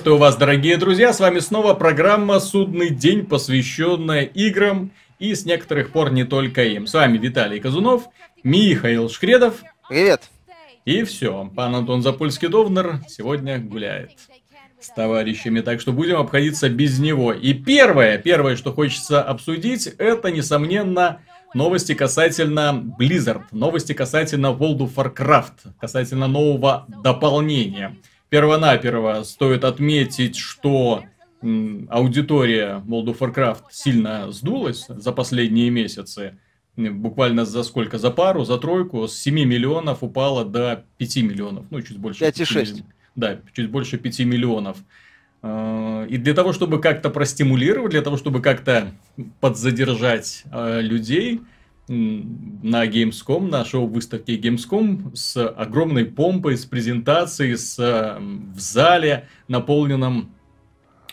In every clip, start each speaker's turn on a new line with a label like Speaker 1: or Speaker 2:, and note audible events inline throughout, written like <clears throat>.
Speaker 1: Приветствую вас, дорогие друзья, с вами снова программа «Судный день», посвященная играм и с некоторых пор не только им. С вами Виталий Казунов, Михаил Шкредов.
Speaker 2: Привет.
Speaker 1: И все, пан Антон Запольский-Довнер сегодня гуляет с товарищами, так что будем обходиться без него. И первое, первое, что хочется обсудить, это, несомненно, новости касательно Blizzard, новости касательно World of Warcraft, касательно нового дополнения. Первонаперво стоит отметить, что аудитория World of Warcraft сильно сдулась за последние месяцы. Буквально за сколько? За пару, за тройку. С 7 миллионов упала до 5 миллионов. Ну, чуть больше.
Speaker 2: 5,6.
Speaker 1: Да, чуть больше 5 миллионов. А, и для того, чтобы как-то простимулировать, для того, чтобы как-то подзадержать э, людей, на Gamescom, на шоу-выставке Gamescom с огромной помпой, с презентацией, с, в зале, наполненном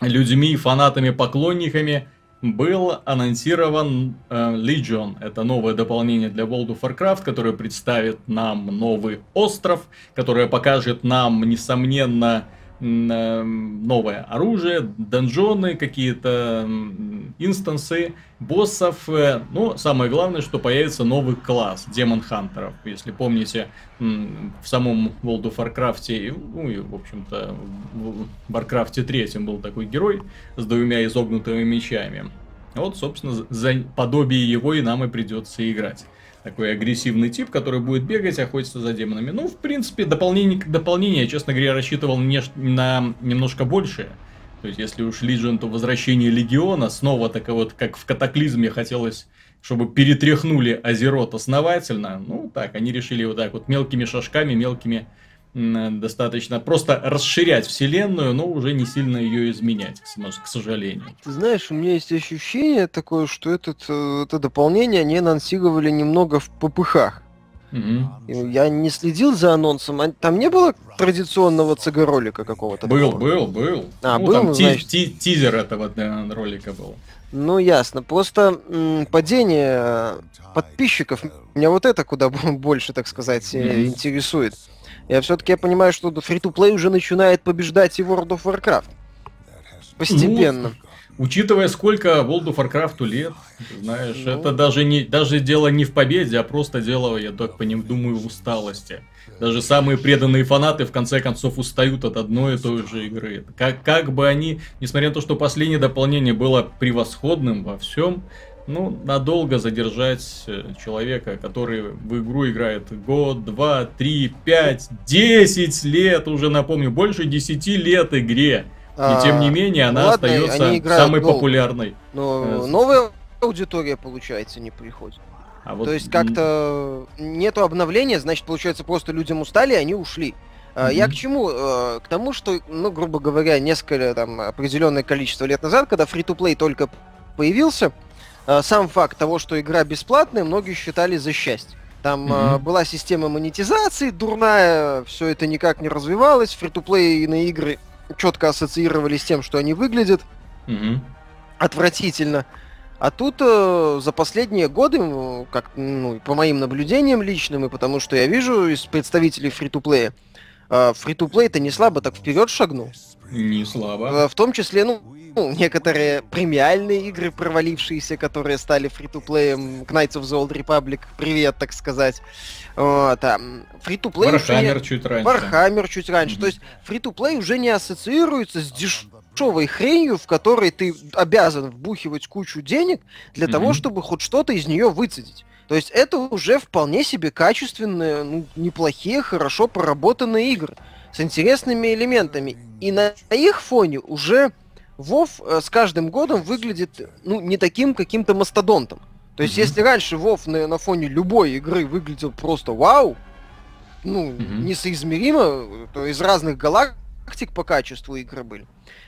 Speaker 1: людьми, фанатами, поклонниками, был анонсирован э, Legion. Это новое дополнение для World of Warcraft, которое представит нам новый остров, которое покажет нам, несомненно, новое оружие, донжоны, какие-то инстансы, боссов. Э, ну, самое главное, что появится новый класс демон хантеров. Если помните, в самом World of Warcraft, ну и, в общем-то, в Warcraft 3 был такой герой с двумя изогнутыми мечами. Вот, собственно, за подобие его и нам и придется играть такой агрессивный тип, который будет бегать, охотиться за демонами. Ну, в принципе, дополнение к дополнению, честно говоря, рассчитывал не, на немножко большее. То есть, если уж Legion, то возвращение Легиона, снова так вот, как в Катаклизме хотелось, чтобы перетряхнули Азерот основательно. Ну, так, они решили вот так вот мелкими шажками, мелкими достаточно просто расширять вселенную, но уже не сильно ее изменять, к сожалению.
Speaker 2: Ты знаешь, у меня есть ощущение такое, что этот, э, это дополнение они анонсировали немного в попыхах. Угу. Я не следил за анонсом. А там не было традиционного ЦГ-ролика какого-то?
Speaker 1: Был, такого? был, был.
Speaker 2: А, ну, был, там
Speaker 1: значит... ти- тизер этого да, ролика был.
Speaker 2: Ну, ясно. Просто м- падение подписчиков, меня вот это куда <laughs> больше, так сказать, mm-hmm. интересует. Я все-таки понимаю, что фри-то-плей уже начинает побеждать и World of Warcraft. Постепенно.
Speaker 1: Ну, учитывая, сколько World of Warcraft лет, знаешь, ну... это даже, не, даже дело не в победе, а просто дело, я так по ним думаю, в усталости. Даже самые преданные фанаты в конце концов устают от одной и той же игры. Как, как бы они, несмотря на то, что последнее дополнение было превосходным во всем, ну, надолго задержать э, человека, который в игру играет год, два, три, пять, десять лет, уже напомню, больше десяти лет игре. И тем не менее, она ну, ладно, остается самой ну, популярной.
Speaker 2: Но э, новая аудитория, получается, не приходит. А вот... То есть как-то нету обновления, значит, получается, просто людям устали, и они ушли. Mm-hmm. Я к чему? Э, к тому, что, ну, грубо говоря, несколько, там, определенное количество лет назад, когда free-to-play только появился, сам факт того, что игра бесплатная, многие считали за счастье. Там mm-hmm. была система монетизации дурная, все это никак не развивалось, фри-то-плейные игры четко ассоциировались с тем, что они выглядят mm-hmm. отвратительно. А тут э, за последние годы, как ну, по моим наблюдениям личным, и потому что я вижу из представителей фри-то-плея, э, фри-то-плей-то не слабо так вперед шагнул.
Speaker 1: Не слабо.
Speaker 2: Э, в том числе, ну, ну, некоторые премиальные игры, провалившиеся, которые стали фри-то-плеем, Knights of the Old Republic, привет, так сказать. Вот, а фри-то-плей
Speaker 1: Warhammer чуть раньше.
Speaker 2: Warhammer чуть раньше. Mm-hmm. То есть фри-то-плей уже не ассоциируется с дешевой хренью, в которой ты обязан вбухивать кучу денег для mm-hmm. того, чтобы хоть что-то из нее выцедить. То есть это уже вполне себе качественные, ну, неплохие, хорошо проработанные игры с интересными элементами. И на их фоне уже Вов э, с каждым годом выглядит, ну, не таким каким-то мастодонтом. То есть, mm-hmm. если раньше Вов на, на фоне любой игры выглядел просто вау, ну, mm-hmm. несоизмеримо, то из разных галактик по качеству игры были,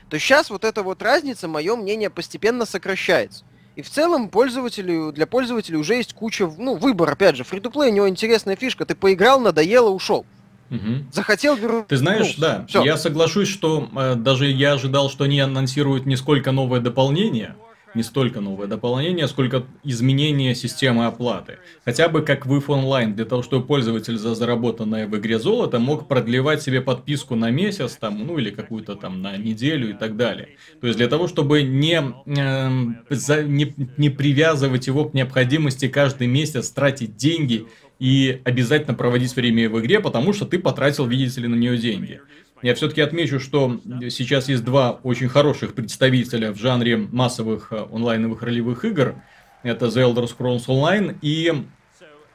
Speaker 2: то сейчас вот эта вот разница, мое мнение, постепенно сокращается. И в целом пользователю, для пользователей уже есть куча, ну, выбор, опять же, фри-то-плей, у него интересная фишка, ты поиграл, надоело, ушел.
Speaker 1: Угу.
Speaker 2: Захотел вернуть.
Speaker 1: Ты знаешь, ну, да, все. я соглашусь, что э, даже я ожидал, что они анонсируют не сколько новое дополнение, не столько новое дополнение, сколько изменение системы оплаты. Хотя бы как в Online, для того, чтобы пользователь за заработанное в игре золото мог продлевать себе подписку на месяц, там, ну или какую-то там на неделю и так далее. То есть для того, чтобы не, э, за, не, не привязывать его к необходимости каждый месяц тратить деньги и обязательно проводить время в игре, потому что ты потратил, видите ли, на нее деньги. Я все-таки отмечу, что сейчас есть два очень хороших представителя в жанре массовых э, онлайновых ролевых игр. Это The Elder Scrolls Online и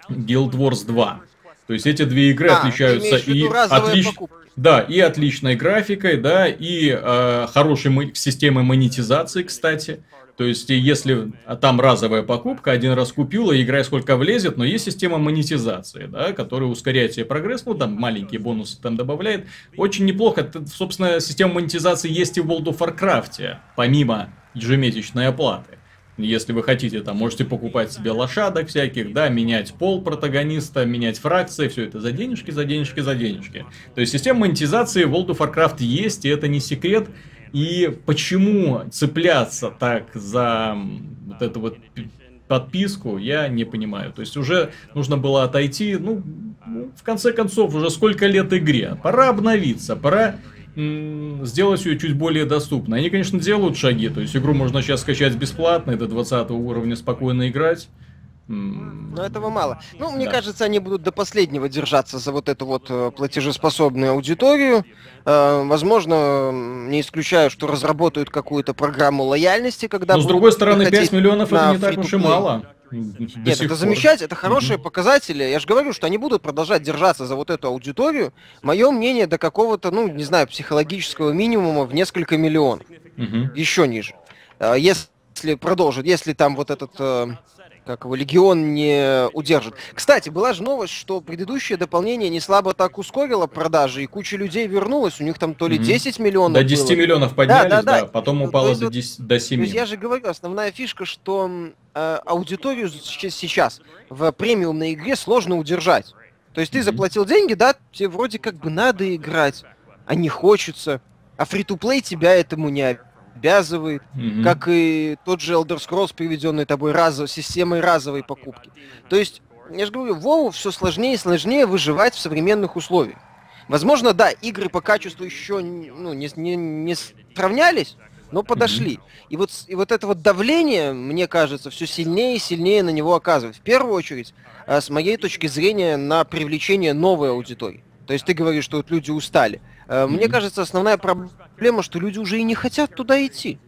Speaker 1: Guild Wars 2. То есть эти две игры а, отличаются и отлич... да и отличной графикой, да и э, хорошей системой монетизации, кстати. То есть, если там разовая покупка, один раз купил, и играй сколько влезет, но есть система монетизации, да, которая ускоряет себе прогресс, ну, там маленькие бонусы там добавляет. Очень неплохо. Собственно, система монетизации есть и в World of Warcraft, помимо ежемесячной оплаты. Если вы хотите, там можете покупать себе лошадок всяких, да, менять пол протагониста, менять фракции, все это за денежки, за денежки, за денежки. То есть система монетизации в World of Warcraft есть, и это не секрет. И почему цепляться так за вот эту вот подписку, я не понимаю. То есть уже нужно было отойти, ну, в конце концов, уже сколько лет игре. Пора обновиться, пора сделать ее чуть более доступной. Они, конечно, делают шаги, то есть игру можно сейчас скачать бесплатно, и до 20 уровня спокойно играть.
Speaker 2: Но этого мало. Ну, мне да. кажется, они будут до последнего держаться за вот эту вот э, платежеспособную аудиторию. Э, возможно, не исключаю, что разработают какую-то программу лояльности, когда...
Speaker 1: Но, с другой стороны, 5 миллионов это не так уж и мало.
Speaker 2: Нет, это замечательно, это хорошие показатели. Я же говорю, что они будут продолжать держаться за вот эту аудиторию. Мое мнение до какого-то, ну, не знаю, психологического минимума в несколько миллионов. Еще ниже. Э, если продолжит, если там вот этот как его легион не удержит. Кстати, была же новость, что предыдущее дополнение не слабо так ускорило продажи, и куча людей вернулась. У них там то ли 10 миллионов.
Speaker 1: До 10 было. миллионов поднялись, да, да, да. потом ну, упало до, 10, до 7. То есть
Speaker 2: я же говорю, основная фишка, что э, аудиторию сейчас в премиумной игре сложно удержать. То есть ты mm-hmm. заплатил деньги, да, тебе вроде как бы надо играть, а не хочется. А фри-то-плей тебя этому не обязывает, mm-hmm. как и тот же Elder Scrolls, приведенный тобой разов, системой разовой покупки. То есть, я же говорю, Вову все сложнее и сложнее выживать в современных условиях. Возможно, да, игры по качеству еще ну, не, не, не сравнялись, но подошли. Mm-hmm. И, вот, и вот это вот давление, мне кажется, все сильнее и сильнее на него оказывает. В первую очередь, э, с моей точки зрения, на привлечение новой аудитории. То есть ты говоришь, что вот люди устали. Mm-hmm. Мне кажется, основная проблема, что люди уже и не хотят туда идти.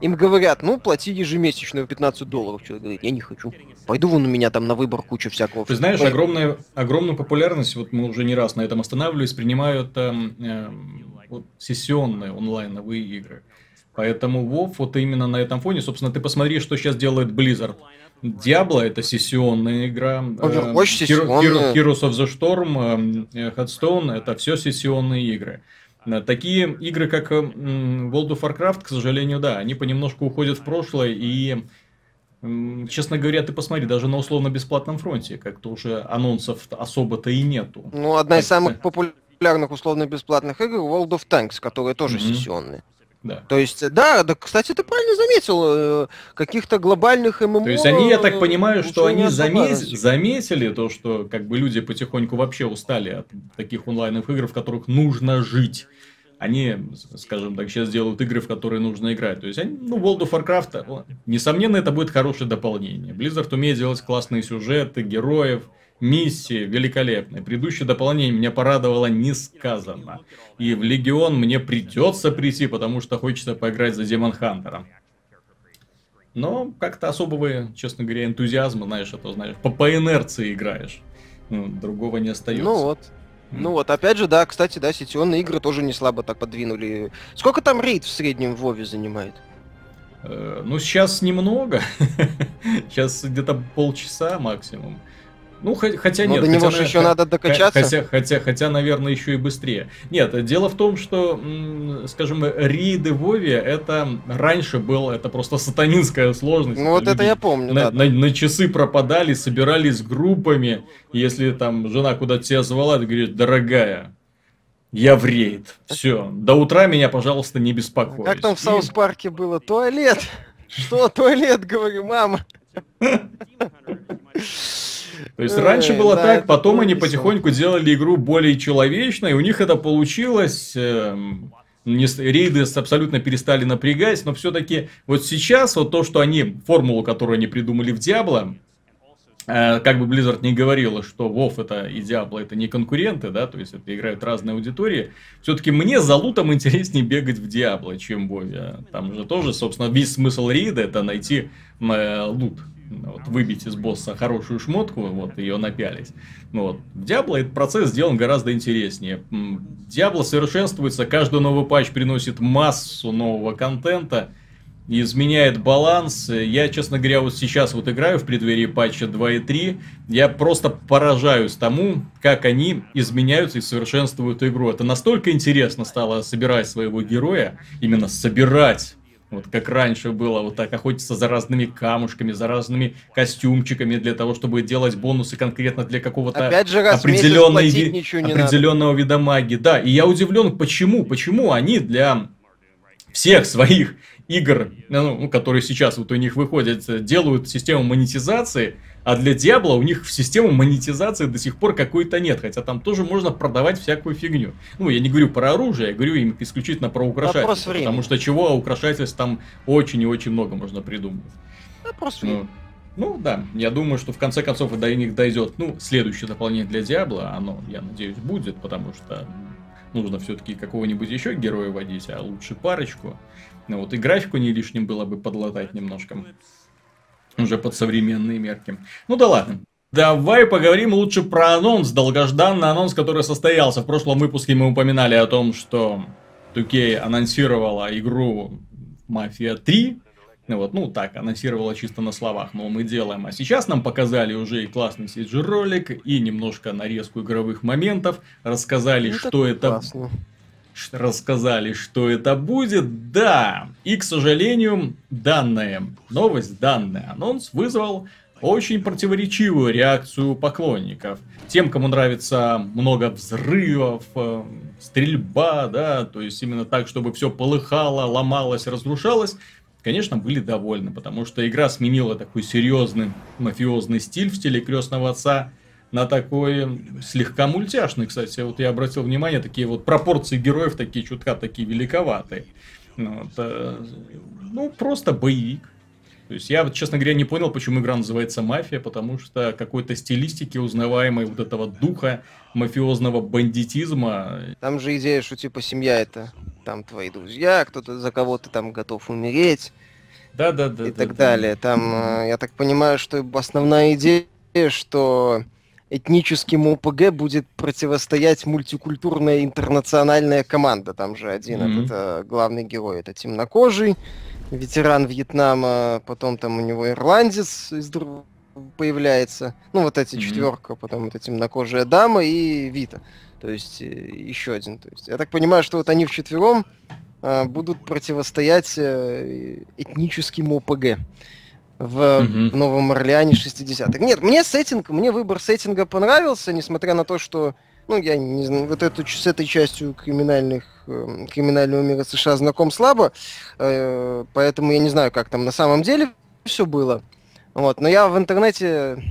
Speaker 2: Им говорят, ну, плати ежемесячно 15 долларов. Человек говорит, я не хочу. Пойду вон у меня там на выбор куча всякого.
Speaker 1: Ты знаешь, огромная, огромную популярность, вот мы уже не раз на этом останавливались, принимают э, э, вот, сессионные онлайновые игры. Поэтому WoW вот именно на этом фоне, собственно, ты посмотри, что сейчас делает Blizzard. Diablo это сессионная игра.
Speaker 2: Overwatch сессионная.
Speaker 1: Heroes of the Storm, э, Headstone это все сессионные игры. Э, такие игры, как World of Warcraft, к сожалению, да, они понемножку уходят в прошлое и Честно говоря, ты посмотри, даже на условно-бесплатном фронте, как-то уже анонсов особо-то и нету.
Speaker 2: Ну, одна из самых популярных условно-бесплатных игр World of Tanks, которые тоже mm-hmm. сессионные. Да. То есть, да, да, кстати, ты правильно заметил, э, каких-то глобальных ММО...
Speaker 1: То есть, они, я так понимаю, что они замес... заметили то, что как бы люди потихоньку вообще устали от таких онлайновых игр, в которых нужно жить. Они, скажем так, сейчас делают игры, в которые нужно играть. То есть, они, ну, World of Warcraft, несомненно, это будет хорошее дополнение. Blizzard умеет делать классные сюжеты, героев, Миссии великолепные. Предыдущее дополнение меня порадовало несказанно. И в Легион мне придется прийти, потому что хочется поиграть за Демон Хантером. Но как-то особого, честно говоря, энтузиазма, знаешь, это знаешь, по, по инерции играешь. Ну, другого не остается.
Speaker 2: Ну вот. Ну вот, опять же, да, кстати, да, сетионные игры тоже не слабо так подвинули. Сколько там рейд в среднем в Вове занимает?
Speaker 1: Э, ну, сейчас немного. <laughs> сейчас где-то полчаса максимум. Ну, хотя
Speaker 2: Но
Speaker 1: нет.
Speaker 2: до него хотя, же еще надо докачаться.
Speaker 1: Хотя, хотя, хотя, наверное, еще и быстрее. Нет, дело в том, что, скажем, рейды Вове, это раньше было, это просто сатанинская сложность.
Speaker 2: Ну, вот это я помню,
Speaker 1: на, да. На, на часы пропадали, собирались группами. Если там жена куда-то тебя звала, ты говоришь, дорогая, я в рейд. Все. До утра меня, пожалуйста, не беспокой.
Speaker 2: Как там в South Park е было? Туалет. Что, туалет, говорю, мама. <laughs>
Speaker 1: То есть раньше было так, потом они потихоньку делали игру более человечной, у них это получилось. Эм, не, рейды абсолютно перестали напрягать, но все-таки вот сейчас вот то, что они, формулу, которую они придумали в Diablo, э, как бы Blizzard не говорила, что WoW это и Diablo это не конкуренты, да, то есть это играют разные аудитории, все-таки мне за лутом <laughs> интереснее бегать в Diablo, чем в WoW. Там же тоже, собственно, весь смысл рейда это найти э, лут вот, выбить из босса хорошую шмотку, вот, ее напялить. Ну, вот. В Diablo этот процесс сделан гораздо интереснее. Diablo совершенствуется, каждый новый патч приносит массу нового контента, изменяет баланс. Я, честно говоря, вот сейчас вот играю в преддверии патча 2.3, я просто поражаюсь тому, как они изменяются и совершенствуют игру. Это настолько интересно стало собирать своего героя, именно собирать вот как раньше было, вот так охотиться за разными камушками, за разными костюмчиками для того, чтобы делать бонусы конкретно для какого-то определенной ви... определенного вида магии. Да, и я удивлен, почему, почему они для всех своих игр, ну, которые сейчас вот у них выходят, делают систему монетизации, а для Диабло у них в систему монетизации до сих пор какой-то нет, хотя там тоже можно продавать всякую фигню. Ну, я не говорю про оружие, я говорю им исключительно про украшательство, потому что чего украшательств там очень и очень много можно придумать.
Speaker 2: Вопрос ну,
Speaker 1: ну да, я думаю, что в конце концов до них дойдет, ну, следующее дополнение для Диабло, оно, я надеюсь, будет, потому что нужно все-таки какого-нибудь еще героя водить, а лучше парочку. Ну вот и графику не лишним было бы подлатать немножко. Уже под современные мерки. Ну да ладно. Давай поговорим лучше про анонс, долгожданный анонс, который состоялся. В прошлом выпуске мы упоминали о том, что 2K анонсировала игру Мафия 3. Вот, ну так, анонсировала чисто на словах, мол, мы делаем. А сейчас нам показали уже и классный CG-ролик, и немножко нарезку игровых моментов, рассказали, ну, что это... Классно рассказали, что это будет. Да, и, к сожалению, данная новость, данный анонс вызвал очень противоречивую реакцию поклонников. Тем, кому нравится много взрывов, э, стрельба, да, то есть именно так, чтобы все полыхало, ломалось, разрушалось, конечно, были довольны, потому что игра сменила такой серьезный мафиозный стиль в стиле крестного отца на такой слегка мультяшный, кстати. Вот я обратил внимание, такие вот пропорции героев такие чутка такие великоватые. Ну, вот, э, ну, просто боевик. То есть я, честно говоря, не понял, почему игра называется «Мафия», потому что какой-то стилистики узнаваемой вот этого духа мафиозного бандитизма.
Speaker 2: Там же идея, что типа семья это там твои друзья, кто-то за кого-то там готов умереть.
Speaker 1: Да, да, да.
Speaker 2: И да, так да. далее. Там, э, я так понимаю, что основная идея, что этническим ОПГ будет противостоять мультикультурная интернациональная команда. Там же один mm-hmm. это главный герой, это темнокожий, ветеран Вьетнама, потом там у него ирландец из появляется. Ну, вот эти mm-hmm. четверка, потом это темнокожая дама и Вита. То есть э, еще один. То есть, я так понимаю, что вот они вчетвером а, будут противостоять э, этническим ОПГ в угу. Новом Орлеане 60-х. Нет, мне сеттинг, мне выбор сеттинга понравился, несмотря на то, что, ну, я не знаю, вот эту, с этой частью криминальных, э, криминального мира США знаком слабо, э, поэтому я не знаю, как там на самом деле все было. Вот, но я в интернете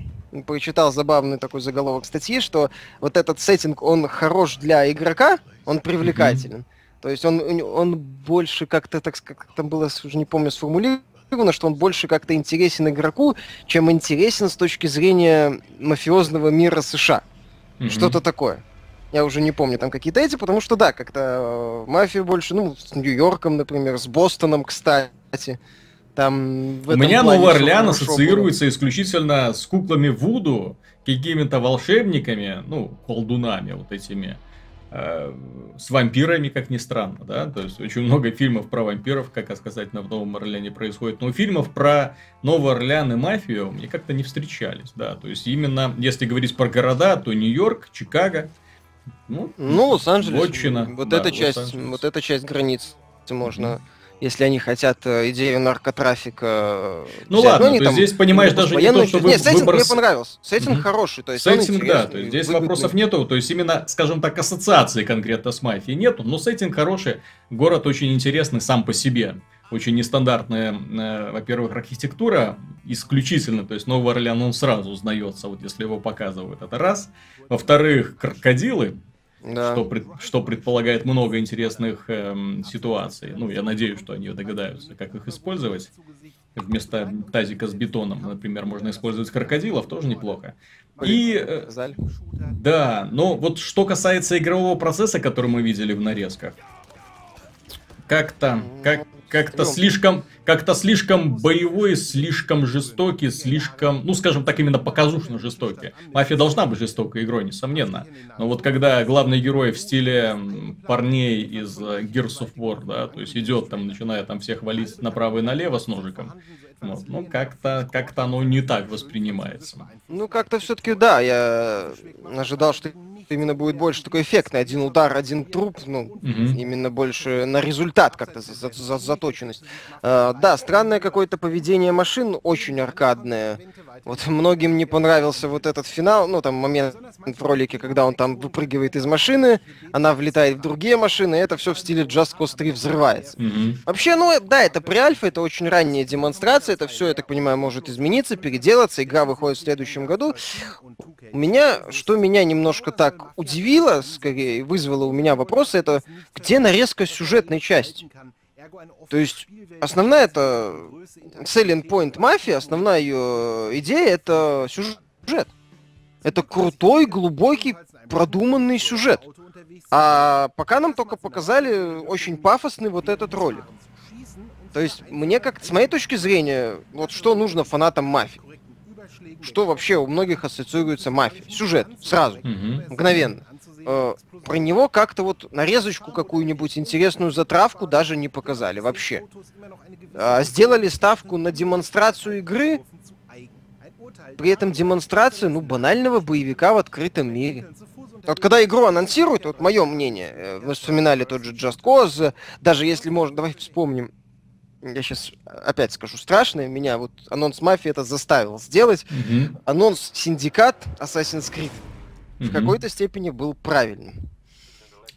Speaker 2: прочитал забавный такой заголовок статьи, что вот этот сеттинг, он хорош для игрока, он привлекателен. Mm-hmm. То есть он, он больше как-то, так как там было, уже не помню, сформулировано, что он больше как-то интересен игроку, чем интересен с точки зрения мафиозного мира США. Mm-hmm. Что-то такое. Я уже не помню там какие-то эти, потому что да, как-то э, мафия больше, ну, с Нью-Йорком, например, с Бостоном, кстати. Там
Speaker 1: в У меня Новый Орлеан ассоциируется было. исключительно с куклами Вуду, какими-то волшебниками, ну, колдунами вот этими. Э, с вампирами, как ни странно, да, то есть очень много фильмов про вампиров, как сказать, на Новом Орлеане происходит, но фильмов про Новый Орлеан и мафию мне как-то не встречались, да, то есть именно, если говорить про города, то Нью-Йорк, Чикаго,
Speaker 2: ну, ну Лос-Анджелес, вот да, эта часть, вот эта часть границ можно mm-hmm если они хотят э, идею наркотрафика.
Speaker 1: Э, ну взять. ладно, ну, то там, здесь понимаешь даже не то, что
Speaker 2: Нет, сеттинг выбор... мне понравился. Сеттинг mm-hmm. хороший, то есть
Speaker 1: сеттинг, да, то есть здесь выгодный. вопросов нету, то есть именно, скажем так, ассоциации конкретно с мафией нету, но сеттинг хороший, город очень интересный сам по себе. очень нестандартная, э, во-первых, архитектура исключительно, то есть Новый Орлеан, он сразу узнается, вот если его показывают, это раз. Во-вторых, крокодилы, да. что, пред, что предполагает много интересных эм, ситуаций. Ну, я надеюсь, что они догадаются, как их использовать. Вместо тазика с бетоном, например, можно использовать крокодилов, тоже неплохо. И, э, да, но вот что касается игрового процесса, который мы видели в нарезках, как-то, как, как-то слишком, как-то слишком боевой, слишком жестокий, слишком, ну, скажем так, именно показушно жестокий. Мафия должна быть жестокой игрой, несомненно. Но вот когда главный герой в стиле парней из э, Gears of War, да, то есть идет там, начиная там всех валить направо и налево с ножиком, вот, ну, как-то как оно не так воспринимается.
Speaker 2: Ну, как-то все-таки, да, я ожидал, что именно будет больше такой эффектный. Один удар, один труп, ну, угу. именно больше на результат как-то за, за, заточенность. Uh, да, странное какое-то поведение машин, очень аркадное. Вот многим не понравился вот этот финал, ну, там момент в ролике, когда он там выпрыгивает из машины, она влетает в другие машины, и это все в стиле Just Cause 3 взрывается. Mm-hmm. Вообще, ну, да, это при альфа, это очень ранняя демонстрация, это все, я так понимаю, может измениться, переделаться, игра выходит в следующем году. У меня, что меня немножко так удивило, скорее, вызвало у меня вопросы, это где нарезка сюжетной части? То есть основная это selling point мафии, основная ее идея это сюжет. Это крутой, глубокий, продуманный сюжет. А пока нам только показали очень пафосный вот этот ролик. То есть мне как с моей точки зрения, вот что нужно фанатам мафии? Что вообще у многих ассоциируется мафия? Сюжет, сразу, mm-hmm. мгновенно. Э, про него как-то вот нарезочку какую-нибудь интересную затравку даже не показали вообще. Э, сделали ставку на демонстрацию игры, при этом демонстрацию, ну, банального боевика в открытом мире. Вот когда игру анонсируют, вот мое мнение, э, вы вспоминали тот же Just Cause, даже если можно, давай вспомним, я сейчас опять скажу страшное, меня вот анонс мафии это заставил сделать. Mm-hmm. Анонс Syndicate Assassin's Creed в какой-то степени был правильным.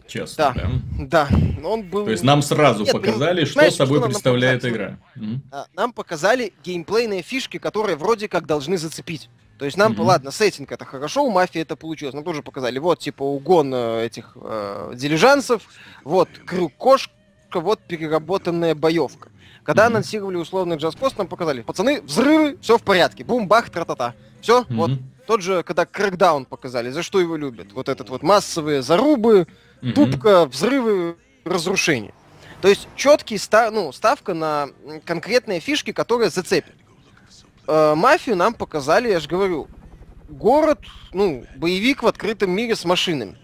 Speaker 1: Честно,
Speaker 2: да. Да, да. он был...
Speaker 1: То есть нам сразу Нет, показали, ну, что знаешь, собой что представляет игра.
Speaker 2: Mm-hmm. Нам показали геймплейные фишки, которые вроде как должны зацепить. То есть нам, mm-hmm. ладно, сеттинг это хорошо, у мафии это получилось. Нам тоже показали, вот, типа, угон э, этих э, дилижансов, вот, крюк кошка, вот переработанная боевка. Когда mm-hmm. анонсировали условный джаз-пост, нам показали, пацаны, взрывы, все в порядке, бум-бах, тра-та-та. Все, mm-hmm. вот, тот же, когда Крэкдаун показали, за что его любят? Вот этот вот массовые зарубы, mm-hmm. тупка, взрывы, разрушения. То есть четкий ста- ну, ставка на конкретные фишки, которые зацепят. Э, мафию нам показали, я же говорю, город, ну, боевик в открытом мире с машинами.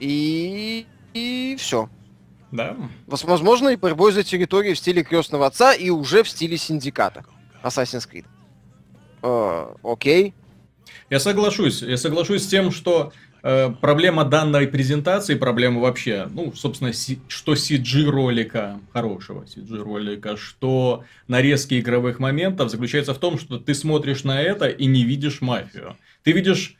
Speaker 2: И, и все.
Speaker 1: Да.
Speaker 2: Возможно, и борьбой за территорию в стиле крестного отца и уже в стиле синдиката. Assassin's Creed. Э, окей.
Speaker 1: Я соглашусь. Я соглашусь с тем, что э, проблема данной презентации, проблема вообще, ну, собственно, си, что CG ролика, хорошего CG ролика, что нарезки игровых моментов заключается в том, что ты смотришь на это и не видишь мафию. Ты видишь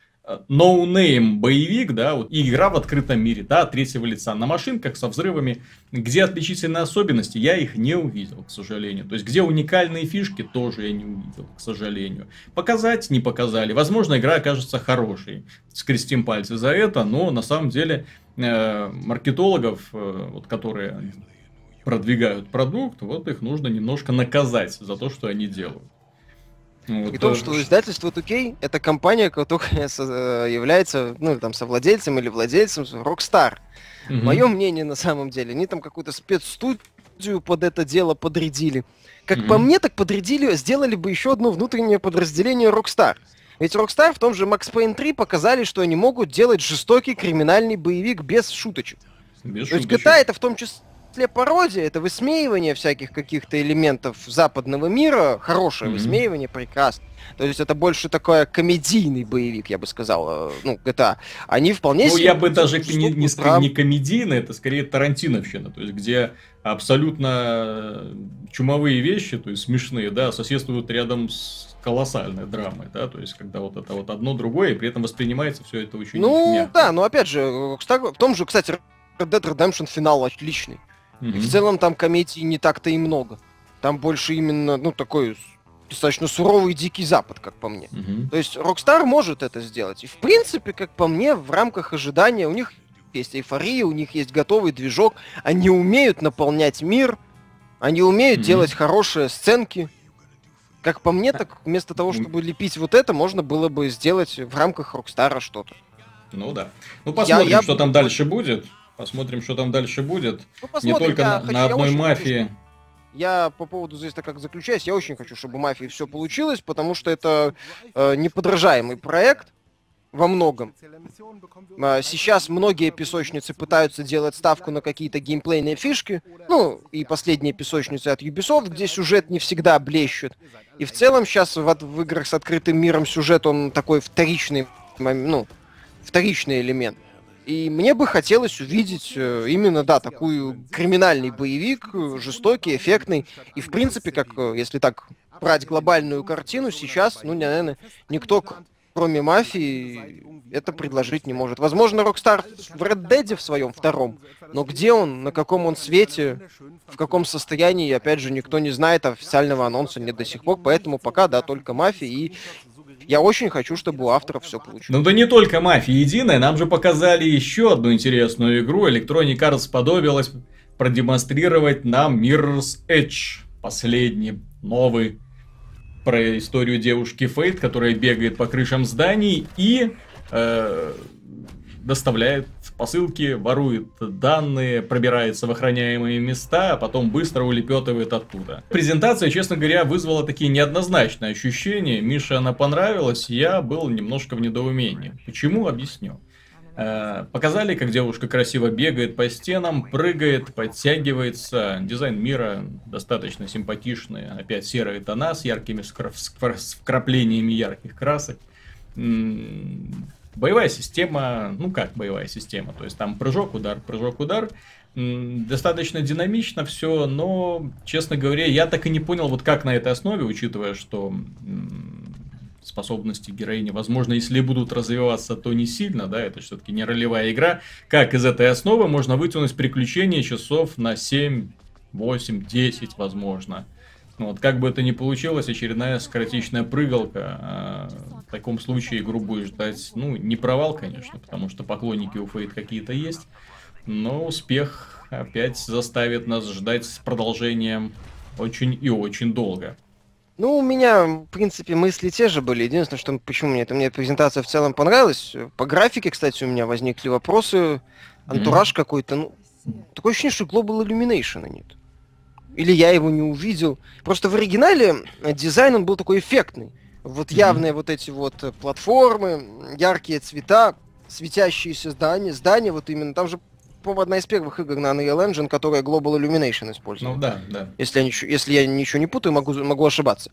Speaker 1: no name боевик, да, вот, и игра в открытом мире, да, третьего лица, на машинках со взрывами, где отличительные особенности, я их не увидел, к сожалению. То есть, где уникальные фишки, тоже я не увидел, к сожалению. Показать не показали. Возможно, игра окажется хорошей. Скрестим пальцы за это, но на самом деле э, маркетологов, э, вот, которые продвигают продукт, вот их нужно немножко наказать за то, что они делают.
Speaker 2: Ну, вот, том, что издательство 2K это компания, которая э, является, ну, там, совладельцем или владельцем Rockstar. Угу. Мое мнение на самом деле, они там какую-то спецстудию под это дело подрядили. Как угу. по мне, так подрядили, сделали бы еще одно внутреннее подразделение Rockstar. Ведь Rockstar в том же Max Payne 3 показали, что они могут делать жестокий криминальный боевик без шуточек. Без То шуточек. есть GTA это в том числе числе пародия, это высмеивание всяких каких-то элементов западного мира, хорошее mm-hmm. высмеивание, прекрасно. То есть это больше такой комедийный боевик, я бы сказал, э, ну, GTA. Они вполне
Speaker 1: Ну, я бы даже не, не, прав... не комедийный, это скорее Тарантиновщина, то есть где абсолютно чумовые вещи, то есть смешные, да, соседствуют рядом с колоссальной драмой, да, то есть когда вот это вот одно другое, и при этом воспринимается все это очень
Speaker 2: Ну, мягко. да, но опять же, в том же, кстати, Red Dead Redemption финал отличный. И в целом там комедий не так-то и много. Там больше именно, ну, такой достаточно суровый дикий запад, как по мне.
Speaker 1: Мгм.
Speaker 2: То есть Rockstar может это сделать. И в принципе, как по мне, в рамках ожидания у них есть эйфория, у них есть готовый движок, они умеют наполнять мир, они умеют
Speaker 1: Мгм.
Speaker 2: делать хорошие сценки. Как по мне, так вместо того, чтобы лепить вот это, можно было бы сделать в рамках Рокстара что-то.
Speaker 1: Ну да. Ну посмотрим,
Speaker 2: я-
Speaker 1: что там дальше будет. Посмотрим, что там дальше будет.
Speaker 2: Ну,
Speaker 1: Не только
Speaker 2: я
Speaker 1: на,
Speaker 2: хочу-
Speaker 1: на
Speaker 2: я
Speaker 1: одной
Speaker 2: хочу,
Speaker 1: мафии.
Speaker 2: Я по поводу здесь так как заключаюсь, я очень хочу, чтобы мафии все получилось, потому что это э, неподражаемый проект во многом. А, Сейчас многие песочницы пытаются делать ставку на какие-то геймплейные фишки. Ну, и последние песочницы от Ubisoft, где сюжет не всегда блещет. И в целом сейчас в, в играх с открытым миром сюжет, он такой вторичный, ну, вторичный элемент. И мне бы хотелось увидеть э, именно, да, такую криминальный боевик, э, жестокий, эффектный. И, в принципе, как, э, если так брать глобальную картину, сейчас, ну, наверное, никто, кроме мафии, это предложить не может. Возможно, Rockstar в Red Dead в своем втором, но где он, на каком он свете, в каком состоянии, опять же, никто не знает, официального анонса нет до сих пор, поэтому пока, да, только мафия, и я очень хочу, чтобы у авторов все получилось.
Speaker 1: Ну да не только мафия единая, нам же показали еще одну интересную игру. Electronic Arts сподобилась продемонстрировать нам Mirror's Edge. Последний, новый про историю девушки Фейт, которая бегает по крышам зданий и э, доставляет посылки, ворует данные, пробирается в охраняемые места, а потом быстро улепетывает оттуда. Презентация, честно говоря, вызвала такие неоднозначные ощущения. Мише она понравилась, я был немножко в недоумении. Почему? Объясню. Э, Показали, как девушка красиво бегает по стенам, прыгает, подтягивается. Дизайн мира достаточно симпатичный. Опять серые тона с яркими вкраплениями ярких красок. Боевая система, ну как боевая система, то есть там прыжок, удар, прыжок, удар. Достаточно динамично все, но, честно говоря, я так и не понял, вот как на этой основе, учитывая, что способности героини, возможно, если будут развиваться, то не сильно, да, это все-таки не ролевая игра, как из этой основы можно вытянуть приключения часов на 7, 8, 10, возможно. Ну Вот, как бы это ни получилось, очередная скоротечная прыгалка. а, В таком случае игру будет ждать, ну, не провал, конечно, потому что поклонники у Фейт какие-то есть. Но успех опять заставит нас ждать с продолжением очень и очень долго.
Speaker 2: Ну, у меня, в принципе, мысли те же были. Единственное, что почему мне это мне презентация в целом понравилась. По графике, кстати, у меня возникли вопросы. Антураж какой-то, ну, такое ощущение, что Global Illumination нет. Или я его не увидел. Просто в оригинале э, дизайн он был такой эффектный. Вот явные вот эти вот э, платформы, яркие цвета, светящиеся здания, здания вот именно. Там же, по-моему, одна из первых игр на Unreal Engine, которая Global Illumination использовала.
Speaker 1: Ну да, да.
Speaker 2: Если я, ничего, если я ничего не путаю, могу, могу ошибаться.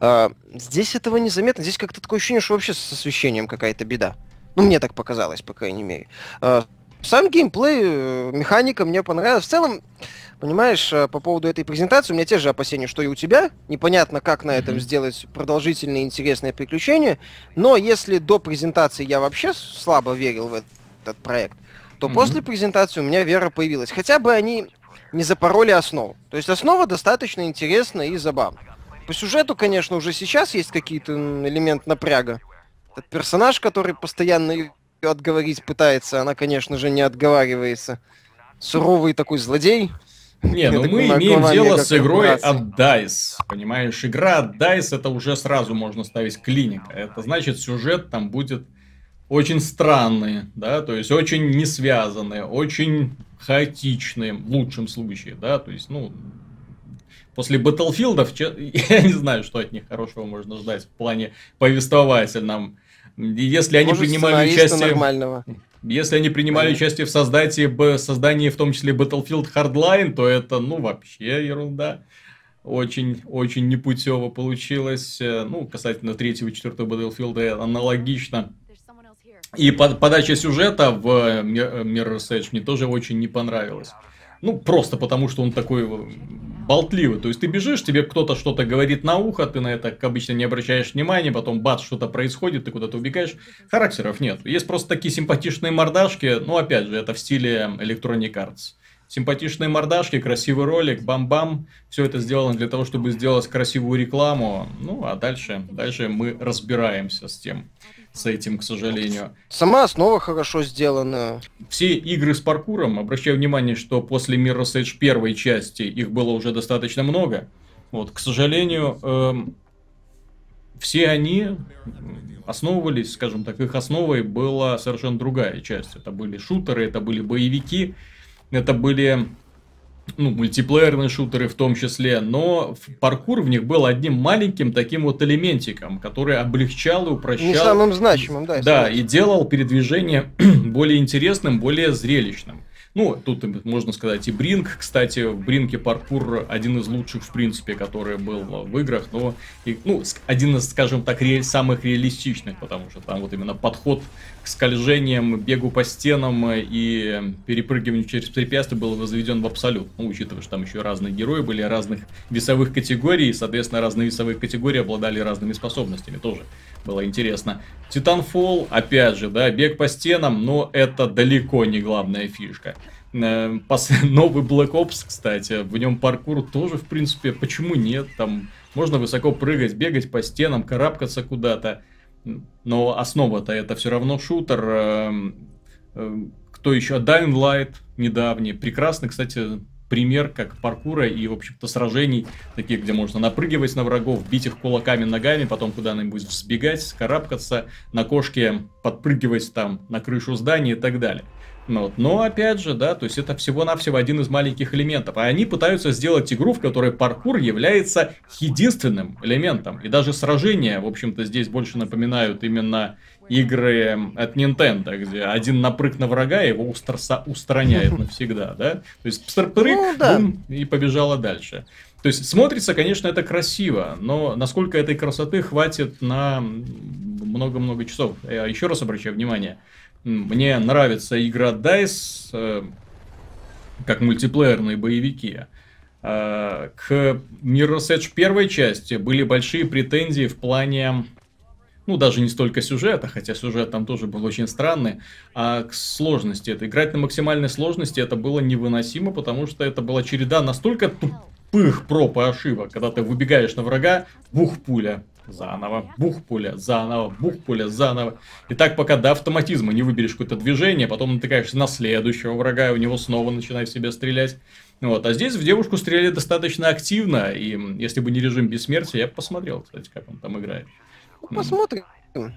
Speaker 2: А, здесь этого незаметно. Здесь как-то такое ощущение, что вообще с освещением какая-то беда. Ну, мне так показалось, по крайней мере. А, сам геймплей, э, механика мне понравилась. В целом, понимаешь, э, по поводу этой презентации, у меня те же опасения, что и у тебя. Непонятно, как на этом сделать продолжительные интересные приключения. Но если до презентации я вообще слабо верил в этот проект, то после презентации у меня вера появилась. Хотя бы они не запороли основу. То есть основа достаточно интересна и забавна. По сюжету, конечно, уже сейчас есть какие-то м, элемент напряга. Этот персонаж, который постоянно отговорить пытается, она, конечно же, не отговаривается. Суровый такой злодей.
Speaker 1: Не, ну мы имеем дело с игрой от DICE. Понимаешь, игра от DICE это уже сразу можно ставить клиника. Это значит, сюжет там будет очень странный, да, то есть очень не связанный, очень хаотичный в лучшем случае, да, то есть, ну, после че- <laughs> я не знаю, что от них хорошего можно ждать в плане повествовательном. Если они
Speaker 2: Может,
Speaker 1: принимали участие...
Speaker 2: нормального.
Speaker 1: Если они принимали
Speaker 2: Понятно.
Speaker 1: участие в создании, создании, в том числе Battlefield Hardline, то это, ну, вообще ерунда. Очень, очень непутево получилось. Э, Ну, касательно третьего и четвертого Battlefield аналогично. И под- подача сюжета в э, Mir- Mirror's Edge мне тоже очень не понравилась. Ну, просто потому, что он такой болтливый. То есть, ты бежишь, тебе кто-то что-то говорит на ухо, ты на это как обычно не обращаешь внимания, потом бац, что-то происходит, ты куда-то убегаешь. Характеров нет. Есть просто такие симпатичные мордашки. Ну, опять же, это в стиле Electronic Arts. Симпатичные мордашки, красивый ролик, бам-бам. Все это сделано для того, чтобы сделать красивую рекламу. Ну, а дальше, дальше мы разбираемся с тем, с этим, к сожалению.
Speaker 2: Сама основа хорошо сделана.
Speaker 1: Все игры с паркуром, обращаю внимание, что после Mirror's Edge первой части их было уже достаточно много. Вот, к сожалению, эм, все они основывались, скажем так, их основой была совершенно другая часть. Это были шутеры, это были боевики, это были ну, мультиплеерные шутеры в том числе, но паркур в них был одним маленьким таким вот элементиком, который облегчал и упрощал. Не
Speaker 2: самым значимым, да.
Speaker 1: Да, и делал передвижение <clears throat> более интересным, более зрелищным. Ну, тут можно сказать и Бринг, кстати, в Бринке паркур один из лучших, в принципе, который был в играх, но, и, ну, один из, скажем так, ре- самых реалистичных, потому что там вот именно подход к скольжениям, бегу по стенам и перепрыгиванию через препятствия был возведен в абсолют. Ну, учитывая, что там еще разные герои были разных весовых категорий, и, соответственно, разные весовые категории обладали разными способностями тоже. Было интересно. Титанфол, опять же, да, бег по стенам, но это далеко не главная фишка. Э, <laughs> новый Black Ops, кстати, в нем паркур тоже, в принципе, почему нет? Там можно высоко прыгать, бегать по стенам, карабкаться куда-то. Но основа-то это все равно шутер. Эм, э, кто еще? Dying Light недавний. Прекрасный, кстати, пример как паркура и, в общем-то, сражений, таких, где можно напрыгивать на врагов, бить их кулаками, ногами, потом куда-нибудь взбегать, карабкаться, на кошке подпрыгивать там на крышу здания и так далее. Ну вот. Но опять же, да, то есть это всего-навсего один из маленьких элементов. А они пытаются сделать игру, в которой паркур является единственным элементом. И даже сражения, в общем-то, здесь больше напоминают именно игры от Nintendo, где один напрыг на врага его устроса, устраняет <laughs> навсегда, да? То есть прыг, ну, да. бум, и побежала дальше. То есть смотрится, конечно, это красиво, но насколько этой красоты хватит на много-много часов. Я еще раз обращаю внимание, мне нравится игра DICE э, как мультиплеерные боевики. Э, к Mirror's Edge первой части были большие претензии в плане ну, даже не столько сюжета, хотя сюжет там тоже был очень странный, а к сложности. Это играть на максимальной сложности это было невыносимо, потому что это была череда настолько тупых проб и ошибок, когда ты выбегаешь на врага, бух пуля, заново, бух пуля, заново, бух пуля, заново. И так пока до автоматизма не выберешь какое-то движение, потом натыкаешься на следующего врага, и у него снова начинаешь себя стрелять. Вот. А здесь в девушку стреляли достаточно активно, и если бы не режим бессмертия, я бы посмотрел, кстати, как он там играет.
Speaker 2: Ну, посмотрим.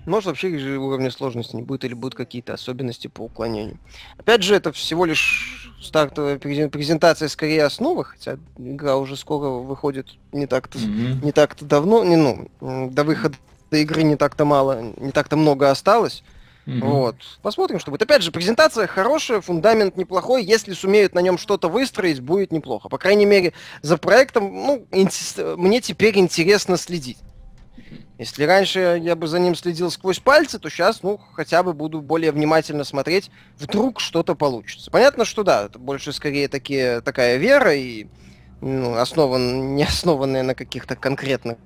Speaker 2: Может, вообще же уровня сложности не будет, или будут какие-то особенности по уклонению. Опять же, это всего лишь стартовая презентация скорее основы, хотя игра уже скоро выходит не так-то mm-hmm. не так-то давно, не, ну, до выхода игры не так-то мало, не так-то много осталось. Mm-hmm. Вот. Посмотрим, что будет. Опять же, презентация хорошая, фундамент неплохой. Если сумеют на нем что-то выстроить, будет неплохо. По крайней мере, за проектом, ну, мне теперь интересно следить. Если раньше я бы за ним следил сквозь пальцы, то сейчас, ну, хотя бы буду более внимательно смотреть, вдруг что-то получится. Понятно, что да, это больше скорее такие, такая вера и ну, основан, <laughs> не основанная на каких-то конкретных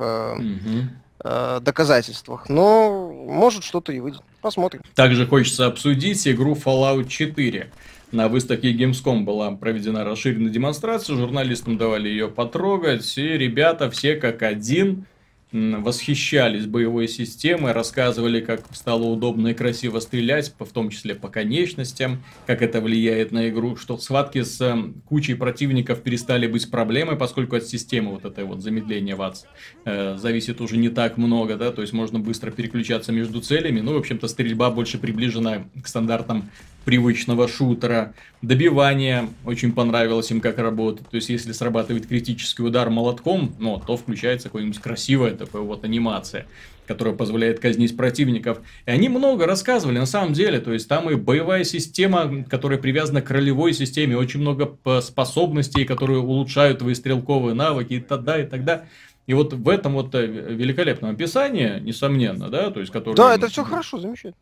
Speaker 2: э, mm э, доказательствах. Но может что-то и выйдет. Посмотрим.
Speaker 1: Также хочется обсудить игру Fallout 4. На выставке Gamescom была проведена расширенная демонстрация, журналистам давали ее потрогать, и ребята все как один восхищались боевой системой, рассказывали, как стало удобно и красиво стрелять, в том числе по конечностям, как это влияет на игру, что схватки с кучей противников перестали быть проблемой, поскольку от системы вот этой вот замедления ВАЦ э, зависит уже не так много, да, то есть можно быстро переключаться между целями, ну, в общем-то, стрельба больше приближена к стандартам привычного шутера. Добивание очень понравилось им, как работает. То есть, если срабатывает критический удар молотком, ну, то включается какое-нибудь красивая такая вот анимация, которая позволяет казнить противников. И они много рассказывали, на самом деле. То есть, там и боевая система, которая привязана к ролевой системе, очень много способностей, которые улучшают твои стрелковые навыки и тогда, и тогда. И вот в этом вот э, великолепном описании, несомненно, да, то есть, который...
Speaker 2: Да, это все хорошо, замечательно.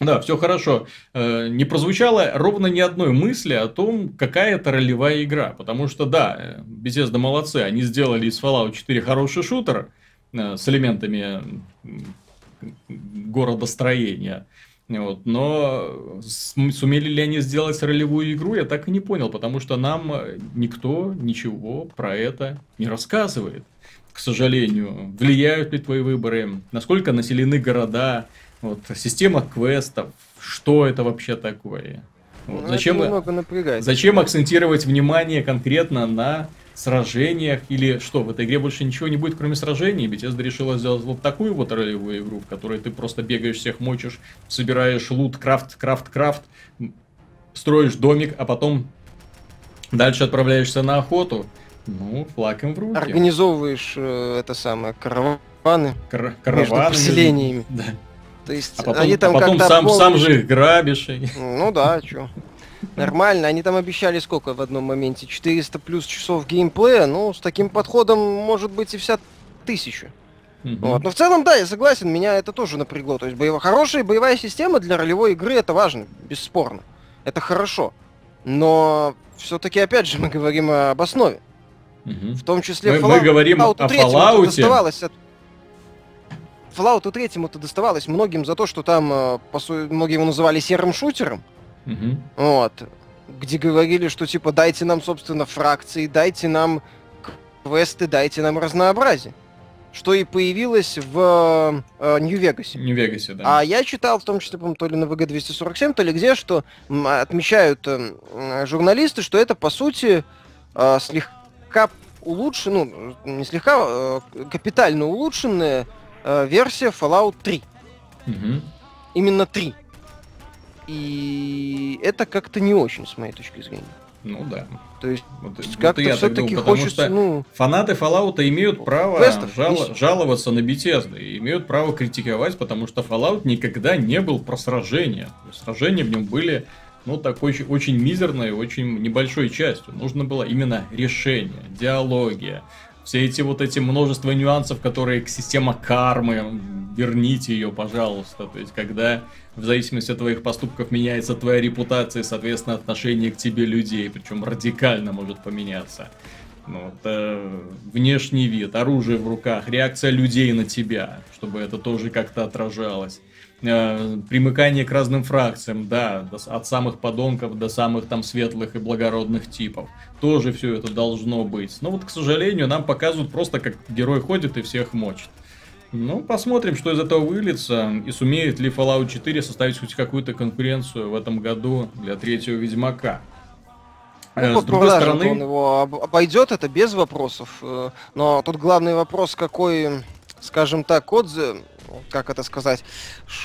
Speaker 1: Да, все хорошо. Э, не прозвучало ровно ни одной мысли о том, какая это ролевая игра. Потому что, да, Bethesda молодцы, они сделали из Fallout 4 хороший шутер э, с элементами городостроения. Вот. Но сумели ли они сделать ролевую игру, я так и не понял, потому что нам никто ничего про это не рассказывает. К сожалению, влияют ли твои выборы, насколько населены города, вот, система квестов, что это вообще такое. Вот. Ну, зачем, зачем акцентировать внимание конкретно на сражениях или что, в этой игре больше ничего не будет, кроме сражений? Bethesda решила сделать вот такую вот ролевую игру, в которой ты просто бегаешь, всех мочишь, собираешь лут, крафт, крафт, крафт, строишь домик, а потом дальше отправляешься на охоту. Ну, флаг им в руки.
Speaker 2: Организовываешь э, это самое, караваны.
Speaker 1: Кар караваны. Между
Speaker 2: поселениями.
Speaker 1: Да.
Speaker 2: То есть
Speaker 1: а потом, они там а потом сам, сам же их грабишь.
Speaker 2: Ну да, что. Нормально, они там обещали сколько в одном моменте? 400 плюс часов геймплея, ну, с таким подходом может быть и вся тысяча. Угу. Вот. Но в целом, да, я согласен, меня это тоже напрягло. То есть боево... хорошая боевая система для ролевой игры это важно, бесспорно. Это хорошо. Но все-таки, опять же, мы говорим об основе.
Speaker 1: Угу.
Speaker 2: В том числе
Speaker 1: мы, Fallout, мы говорим Fallout о Fallout.
Speaker 2: От... Fallout 3 это доставалось многим за то, что там, э, по сути, многие его называли серым шутером.
Speaker 1: Угу.
Speaker 2: Вот. Где говорили, что типа дайте нам, собственно, фракции, дайте нам квесты, дайте нам разнообразие. Что и появилось в э, Нью-Вегасе.
Speaker 1: Нью-Вегасе, да.
Speaker 2: А я читал, в том числе, по то ли на ВГ-247, то ли где, что отмечают э, журналисты, что это, по сути, э, слегка улучшенная, ну, не слегка, э, капитально улучшенная э, версия Fallout 3.
Speaker 1: Угу.
Speaker 2: Именно 3. И это как-то не очень, с моей точки зрения.
Speaker 1: Ну да.
Speaker 2: То есть, вот, как-то вот все-таки хочется, ну...
Speaker 1: Фанаты Fallout имеют право Квестов, жал... жаловаться на Bethesda и имеют право критиковать, потому что Fallout никогда не был про сражения. Сражения в нем были, ну, такой очень, очень мизерной, очень небольшой частью. Нужно было именно решение, диалогия, все эти вот эти множество нюансов, которые к система кармы, верните ее, пожалуйста. То есть, когда в зависимости от твоих поступков меняется твоя репутация соответственно, отношение к тебе людей, причем радикально может поменяться. Ну, вот, э, внешний вид, оружие в руках, реакция людей на тебя, чтобы это тоже как-то отражалось. Э, примыкание к разным фракциям, да, от самых подонков до самых там светлых и благородных типов. Тоже все это должно быть. Но вот, к сожалению, нам показывают просто, как герой ходит и всех мочит. Ну, посмотрим, что из этого выльется, и сумеет ли Fallout 4 составить хоть какую-то конкуренцию в этом году для третьего Ведьмака.
Speaker 2: Ну, э, С другой стороны... Он его обойдет, это без вопросов. Э, но тут главный вопрос, какой, скажем так, отзыв, как это сказать,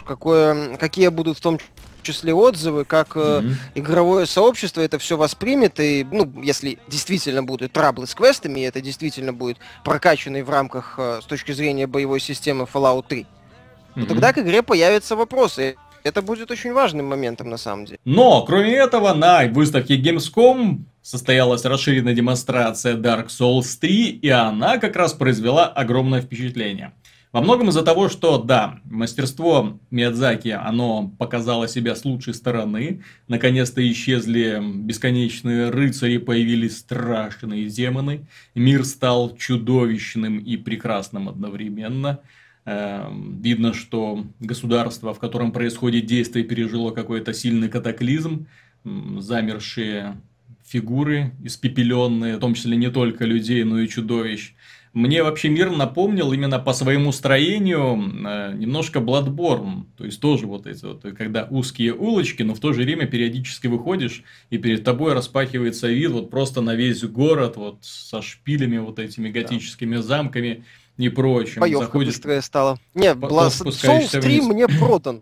Speaker 2: какое, какие будут в том числе отзывы, как mm-hmm. игровое сообщество это все воспримет, и, ну, если действительно будут траблы с квестами, и это действительно будет прокачанный в рамках, э, с точки зрения боевой системы Fallout 3, mm-hmm. то тогда к игре появятся вопросы. Это будет очень важным моментом на самом деле.
Speaker 1: Но, кроме этого, на выставке Gamescom состоялась расширенная демонстрация Dark Souls 3, и она как раз произвела огромное впечатление. Во многом из-за того, что, да, мастерство Миядзаки, оно показало себя с лучшей стороны. Наконец-то исчезли бесконечные рыцари, появились страшные демоны. Мир стал чудовищным и прекрасным одновременно. Эм, видно, что государство, в котором происходит действие, пережило какой-то сильный катаклизм. Замершие фигуры, испепеленные, в том числе не только людей, но и чудовищ. Мне вообще мир напомнил именно по своему строению э, немножко Bloodborne. То есть тоже вот эти вот, когда узкие улочки, но в то же время периодически выходишь, и перед тобой распахивается вид вот просто на весь город, вот со шпилями вот этими готическими да. замками и прочим.
Speaker 2: Боевка Заходишь... быстрее стала. Не, Bla... Souls 3 мне продан.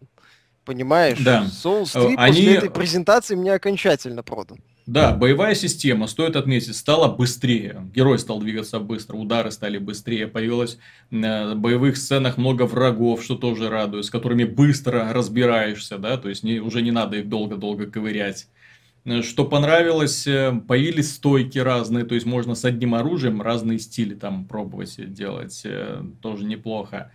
Speaker 2: Понимаешь?
Speaker 1: Да.
Speaker 2: Souls 3 Они... после этой презентации мне окончательно продан.
Speaker 1: Да, боевая система, стоит отметить, стала быстрее. Герой стал двигаться быстро, удары стали быстрее. Появилось э, в боевых сценах много врагов, что тоже радует, с которыми быстро разбираешься, да, то есть не, уже не надо их долго-долго ковырять. Э, что понравилось, э, появились стойки разные, то есть можно с одним оружием разные стили там пробовать делать, тоже неплохо.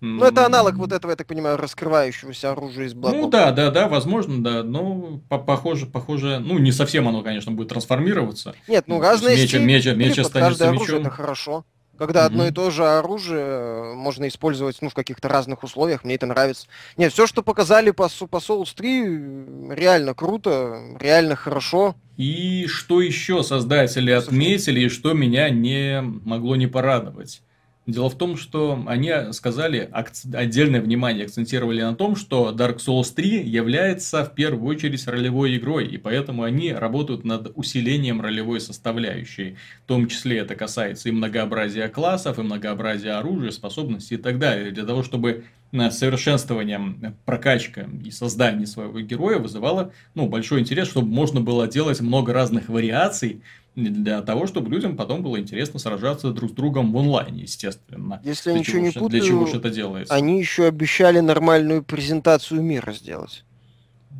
Speaker 2: Ну, это аналог вот этого, я так понимаю, раскрывающегося оружия из Bloodborne.
Speaker 1: Ну, да, да, да, возможно, да. Но по похоже, похоже, ну, не совсем оно, конечно, будет трансформироваться.
Speaker 2: Нет, ну, разные
Speaker 1: меч,
Speaker 2: стили,
Speaker 1: меч, меч, останется
Speaker 2: мечом. это хорошо. когда mm-hmm. одно и то же оружие э, можно использовать ну, в каких-то разных условиях, мне это нравится. Нет, все, что показали по, по Souls 3, реально круто, реально хорошо.
Speaker 1: И что еще создатели отметили, и что меня не могло не порадовать? Дело в том, что они сказали, отдельное внимание акцентировали на том, что Dark Souls 3 является в первую очередь ролевой игрой, и поэтому они работают над усилением ролевой составляющей. В том числе это касается и многообразия классов, и многообразия оружия, способностей и так далее. Для того, чтобы совершенствование, прокачка и создание своего героя вызывало ну, большой интерес, чтобы можно было делать много разных вариаций для того, чтобы людям потом было интересно сражаться друг с другом в онлайне, естественно.
Speaker 2: Если я ничего не путаю,
Speaker 1: для чего же это делается?
Speaker 2: Они еще обещали нормальную презентацию мира сделать.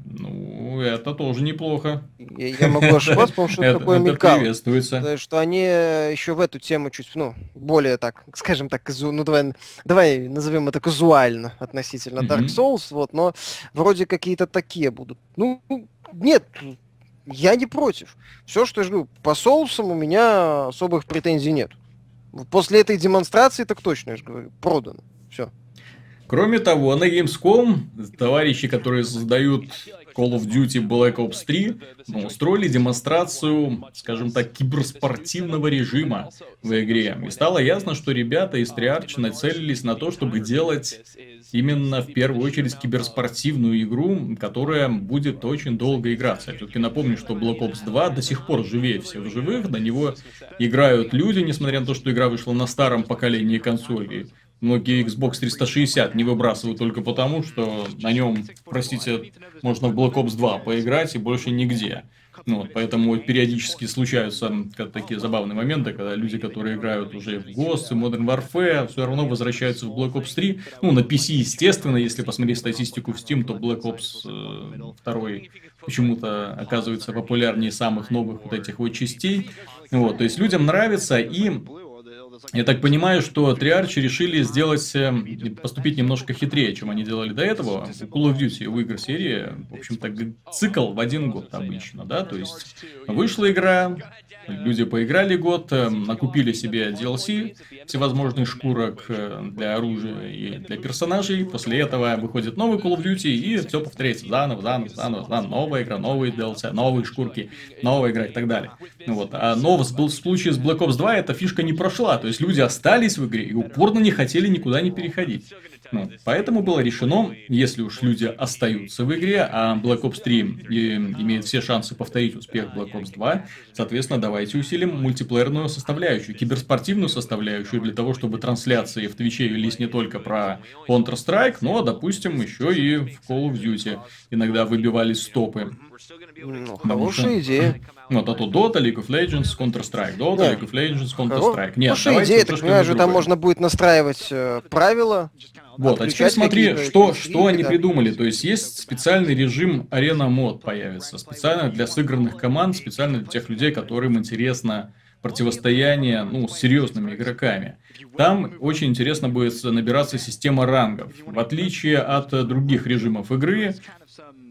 Speaker 1: Ну, это тоже неплохо.
Speaker 2: Я, я могу ошибаться, потому что <laughs> это, такое это мелькало.
Speaker 1: приветствуется.
Speaker 2: Что они еще в эту тему чуть, ну, более так, скажем так, ну, давай, давай назовем это казуально относительно Dark Souls, вот, но вроде какие-то такие будут. Ну, нет, я не против. Все, что я говорю, по соусам у меня особых претензий нет. После этой демонстрации так точно, я же говорю, продано. Все.
Speaker 1: Кроме того, на Gamescom товарищи, которые создают Call of Duty Black Ops 3 ну, устроили демонстрацию, скажем так, киберспортивного режима в игре. И стало ясно, что ребята из Triarch нацелились на то, чтобы делать именно в первую очередь киберспортивную игру, которая будет очень долго играться. Я все-таки напомню, что Black Ops 2 до сих пор живее всех живых, на него играют люди, несмотря на то, что игра вышла на старом поколении консолей. Многие Xbox 360 не выбрасывают только потому, что на нем, простите, можно в Black Ops 2 поиграть и больше нигде. Ну, вот, поэтому периодически случаются такие забавные моменты, когда люди, которые играют уже в Ghost и Modern Warfare, все равно возвращаются в Black Ops 3. Ну, на PC, естественно, если посмотреть статистику в Steam, то Black Ops э, 2 почему-то оказывается популярнее самых новых вот этих вот частей. Вот, то есть людям нравится, и я так понимаю, что Триарчи решили сделать, э, поступить немножко хитрее, чем они делали до этого. Call of Duty, у игр серии, в общем-то, цикл в один год обычно, да, то есть вышла игра, люди поиграли год, э, накупили себе DLC, всевозможных шкурок э, для оружия и для персонажей, после этого выходит новый Call of Duty, и все повторяется заново, заново, заново, заново, новая игра, новые DLC, новые шкурки, новая игра и так далее. Вот. А, но в случае с Black Ops 2 эта фишка не прошла, то есть люди остались в игре и упорно не хотели никуда не переходить. Ну, поэтому было решено, если уж люди остаются в игре, а Black Ops 3 имеет все шансы повторить успех Black Ops 2, соответственно, давайте усилим мультиплеерную составляющую, киберспортивную составляющую, для того, чтобы трансляции в Твиче велись не только про Counter-Strike, но, допустим, еще и в Call of Duty иногда выбивались стопы.
Speaker 2: Ну, хорошая идея.
Speaker 1: Вот, а то Dota, League of Legends, Counter-Strike, Dota, да. League of Legends, Counter-Strike.
Speaker 2: Нет, Хорошая идея, так понимаю, же там можно будет настраивать э, правила.
Speaker 1: Вот, а теперь смотри, что, что они придумали. То есть, есть специальный режим арена мод появится. Специально для сыгранных команд, специально для тех людей, которым интересно противостояние ну, с серьезными игроками. Там очень интересно будет набираться система рангов. В отличие от других режимов игры,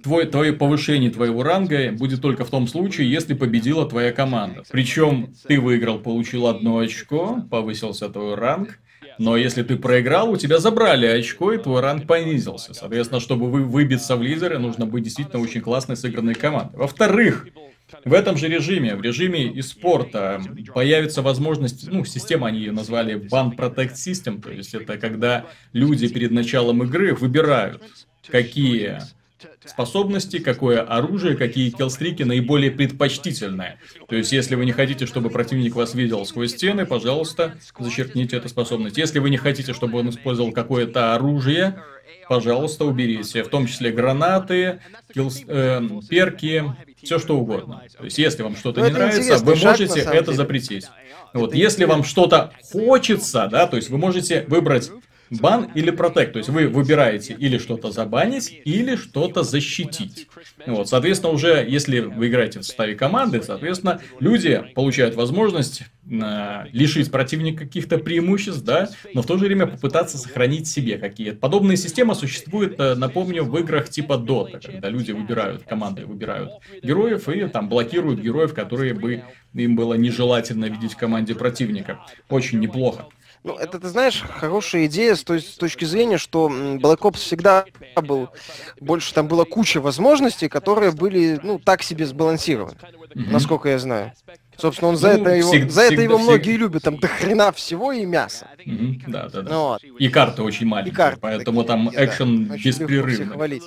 Speaker 1: твой, твое повышение твоего ранга будет только в том случае, если победила твоя команда. Причем ты выиграл, получил одно очко, повысился твой ранг, но если ты проиграл, у тебя забрали очко, и твой ранг понизился. Соответственно, чтобы вы выбиться в лидеры, нужно быть действительно очень классной сыгранной командой. Во-вторых, в этом же режиме, в режиме и спорта, появится возможность, ну, система они ее назвали Ban Protect System, то есть это когда люди перед началом игры выбирают, какие способности, какое оружие, какие киллстрики наиболее предпочтительные. То есть, если вы не хотите, чтобы противник вас видел сквозь стены, пожалуйста, зачеркните эту способность. Если вы не хотите, чтобы он использовал какое-то оружие, пожалуйста, уберите. В том числе гранаты, киллс, э, перки, все что угодно. То есть, если вам что-то не нравится, вы можете это запретить. Вот, если вам что-то хочется, да, то есть вы можете выбрать бан или протект. То есть вы выбираете или что-то забанить, или что-то защитить. Вот, соответственно, уже если вы играете в составе команды, соответственно, люди получают возможность э, лишить противника каких-то преимуществ, да, но в то же время попытаться сохранить себе какие-то. Подобные системы существуют, э, напомню, в играх типа Dota, когда люди выбирают, команды выбирают героев и там блокируют героев, которые бы им было нежелательно видеть в команде противника. Очень неплохо.
Speaker 2: Ну, это, ты знаешь, хорошая идея с той с точки зрения, что Black Ops всегда был... Больше там была куча возможностей, которые были, ну, так себе сбалансированы, mm-hmm. насколько я знаю. Собственно, он за ну, это его, всег, за это его всег... многие любят, там до хрена всего и мясо.
Speaker 1: Mm-hmm, да, да, да. Ну, вот. И карты очень маленькие, и карты поэтому такие, там экшен да, беспрерывный.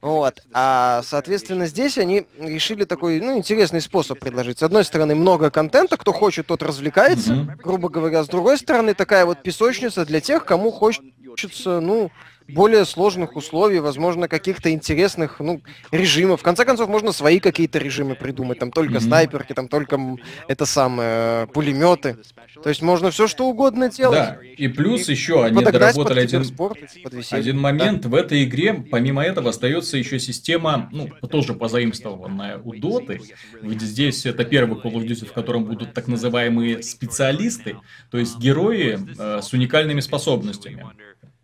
Speaker 2: Вот. А, соответственно, здесь они решили такой, ну, интересный способ предложить. С одной стороны, много контента, кто хочет, тот развлекается, mm-hmm. грубо говоря. С другой стороны, такая вот песочница для тех, кому хочется, ну, более сложных условий, возможно, каких-то интересных ну, режимов. В конце концов, можно свои какие-то режимы придумать. Там только mm-hmm. снайперки, там только это самое пулеметы. То есть можно все что угодно делать. Да,
Speaker 1: и плюс и еще они доработали один, один момент. Да. В этой игре, помимо этого, остается еще система, ну, тоже позаимствованная у Доты. Ведь здесь это первый Call of Duty, в котором будут так называемые специалисты, то есть герои э, с уникальными способностями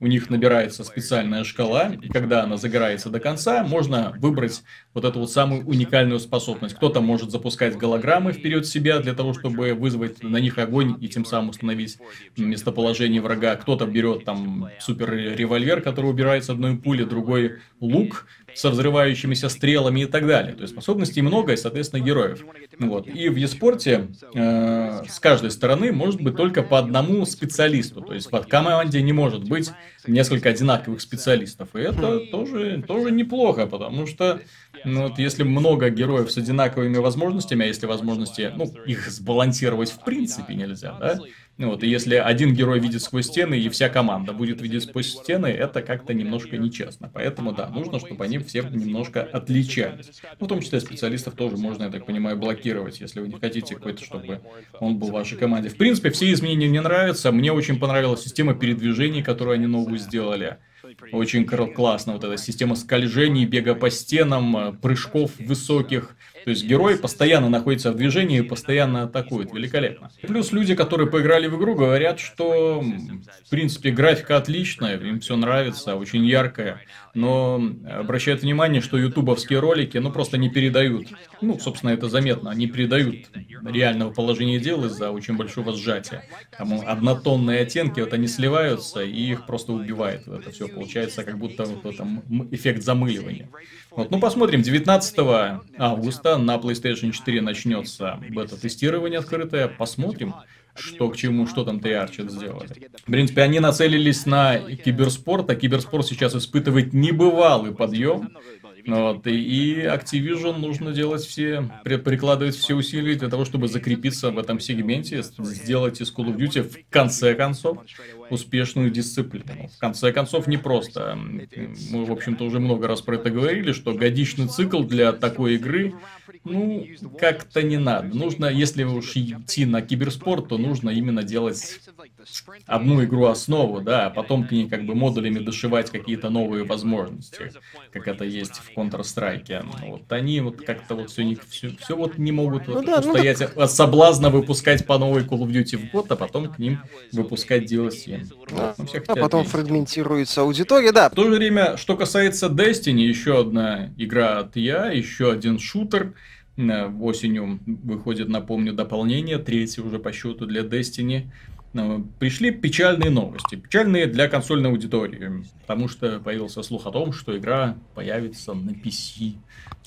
Speaker 1: у них набирается специальная шкала, и когда она загорается до конца, можно выбрать вот эту вот самую уникальную способность. Кто-то может запускать голограммы вперед себя для того, чтобы вызвать на них огонь и тем самым установить местоположение врага. Кто-то берет там супер револьвер, который убирается одной пули, другой лук, со взрывающимися стрелами и так далее. То есть способностей много и, соответственно, героев. Вот. И в еспорте э, с каждой стороны может быть только по одному специалисту. То есть в команде не может быть right. Несколько одинаковых специалистов. И это тоже, тоже неплохо, потому что ну, вот если много героев с одинаковыми возможностями, а если возможности, ну, их сбалансировать в принципе нельзя, да, ну вот, и если один герой видит сквозь стены, и вся команда будет видеть сквозь стены, это как-то немножко нечестно. Поэтому, да, нужно, чтобы они все немножко отличались. Ну, в том числе специалистов тоже можно, я так понимаю, блокировать, если вы не хотите какой-то, чтобы он был в вашей команде. В принципе, все изменения мне нравятся. Мне очень понравилась система передвижений, которую они новую сделали. Очень классно вот эта система скольжений, бега по стенам, э, прыжков высоких. То есть герой постоянно находится в движении и постоянно атакует. Великолепно. Плюс люди, которые поиграли в игру, говорят, что в принципе графика отличная, им все нравится, очень яркая. Но обращают внимание, что ютубовские ролики ну просто не передают. Ну, собственно, это заметно. Они передают реального положения дел из-за очень большого сжатия. Там однотонные оттенки, вот они сливаются, и их просто убивает. Это все получается как будто вот там эффект замыливания. Вот, ну, посмотрим. 19 августа на PlayStation 4 начнется бета-тестирование открытое. Посмотрим, что к чему, что там Treyarch сделали. В принципе, они нацелились на киберспорт, а киберспорт сейчас испытывает небывалый подъем. Вот, и Activision нужно делать все, прикладывать все усилия для того, чтобы закрепиться в этом сегменте, сделать из Call of Duty в конце концов успешную дисциплину. В конце концов, не просто. Мы, в общем-то, уже много раз про это говорили, что годичный цикл для такой игры, ну, как-то не надо. Нужно, если уж идти на киберспорт, то нужно именно делать одну игру основу, да, а потом к ней как бы модулями дошивать какие-то новые возможности, как это есть в Counter-Strike. Вот они вот как-то вот все, не, все, все вот не могут ну, вот да, устоять ну, от соблазна выпускать по новой Call of Duty в год, а потом к ним выпускать DLC.
Speaker 2: Да. Ну, а потом есть. фрагментируется аудитория, да.
Speaker 1: В то же время, что касается Destiny, еще одна игра от я, еще один шутер. Э, осенью выходит, напомню, дополнение, третье уже по счету для Destiny. Э, пришли печальные новости. Печальные для консольной аудитории. Потому что появился слух о том, что игра появится на PC.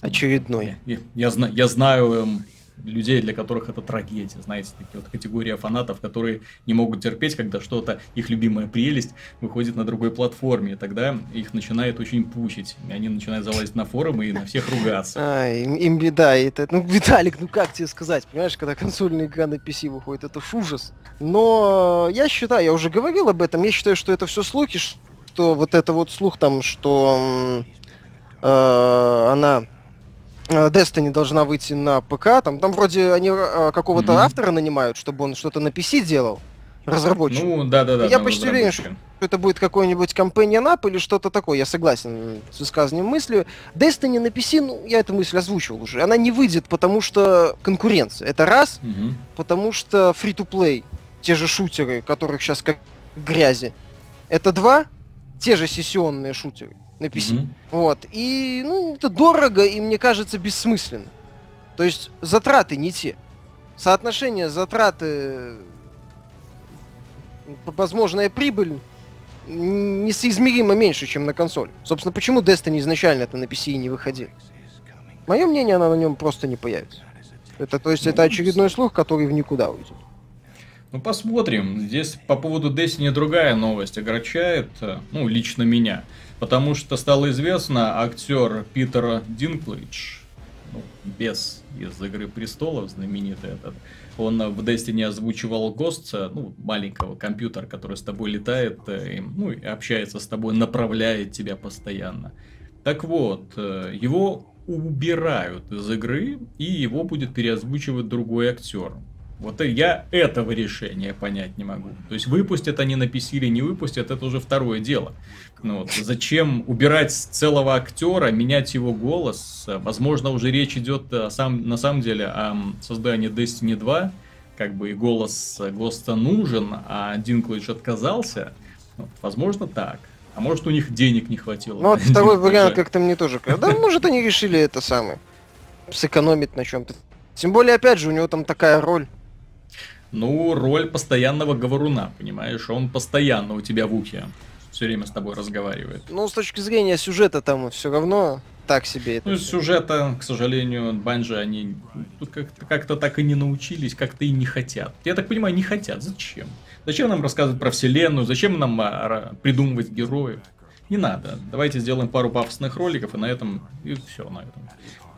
Speaker 2: Очередной.
Speaker 1: Я, я, я, я знаю эм, людей, для которых это трагедия. Знаете, такие вот категория фанатов, которые не могут терпеть, когда что-то, их любимая прелесть, выходит на другой платформе. И тогда их начинает очень пучить. И они начинают залазить на форумы и на всех ругаться. <laughs>
Speaker 2: А, им, им беда. Это, ну, Виталик, ну как тебе сказать? Понимаешь, когда консольная игра на PC выходит, это ужас. Но я считаю, я уже говорил об этом, я считаю, что это все слухи, что вот это вот слух там, что э, она Destiny должна выйти на ПК, там, там вроде они э, какого-то mm-hmm. автора нанимают, чтобы он что-то на PC делал, разработчик.
Speaker 1: Ну, да-да-да.
Speaker 2: Я почти уверен, что это будет какой-нибудь Companion App или что-то такое, я согласен с высказанием мыслью. Destiny на PC, ну, я эту мысль озвучивал уже, она не выйдет, потому что конкуренция. Это раз, mm-hmm. потому что free-to-play, те же шутеры, которых сейчас как грязи. Это два, те же сессионные шутеры на PC. Mm-hmm. Вот. И, ну, это дорого и, мне кажется, бессмысленно. То есть затраты не те. Соотношение затраты возможная прибыль несоизмеримо меньше, чем на консоль. Собственно, почему Destiny изначально это на PC не выходил? Мое мнение, она на нем просто не появится. Это, то есть, это очередной слух, который в никуда уйдет.
Speaker 1: Ну, посмотрим. Здесь по поводу Destiny другая новость огорчает, э, ну, лично меня. Потому что стало известно, актер Питер Динклэйдж, ну, без из Игры Престолов, знаменитый этот, он в Destiny озвучивал Гостца, ну, маленького компьютера, который с тобой летает, э, и, ну, и общается с тобой, направляет тебя постоянно. Так вот, э, его убирают из игры, и его будет переозвучивать другой актер. Вот я этого решения понять не могу. То есть выпустят они на PC или не выпустят, это уже второе дело. Ну, вот, зачем убирать целого актера, менять его голос? Возможно, уже речь идет о сам, на самом деле о создании Destiny 2. Как бы и голос Госта нужен, а Динклэйдж отказался. Вот, возможно, так. А может, у них денег не хватило.
Speaker 2: Ну, вот <laughs> второй вариант как-то мне тоже. Да, может, они решили это самое. Сэкономить на чем-то. Тем более, опять же, у него там такая роль.
Speaker 1: Ну, роль постоянного говоруна, понимаешь? Он постоянно у тебя в ухе. Все время с тобой разговаривает.
Speaker 2: Ну, с точки зрения сюжета там все равно так себе это.
Speaker 1: Ну, сюжета, к сожалению, Банжи, они как-то, как-то так и не научились, как-то и не хотят. Я так понимаю, не хотят. Зачем? Зачем нам рассказывать про вселенную? Зачем нам а, придумывать героев? Не надо. Давайте сделаем пару пафосных роликов, и на этом... И все на этом.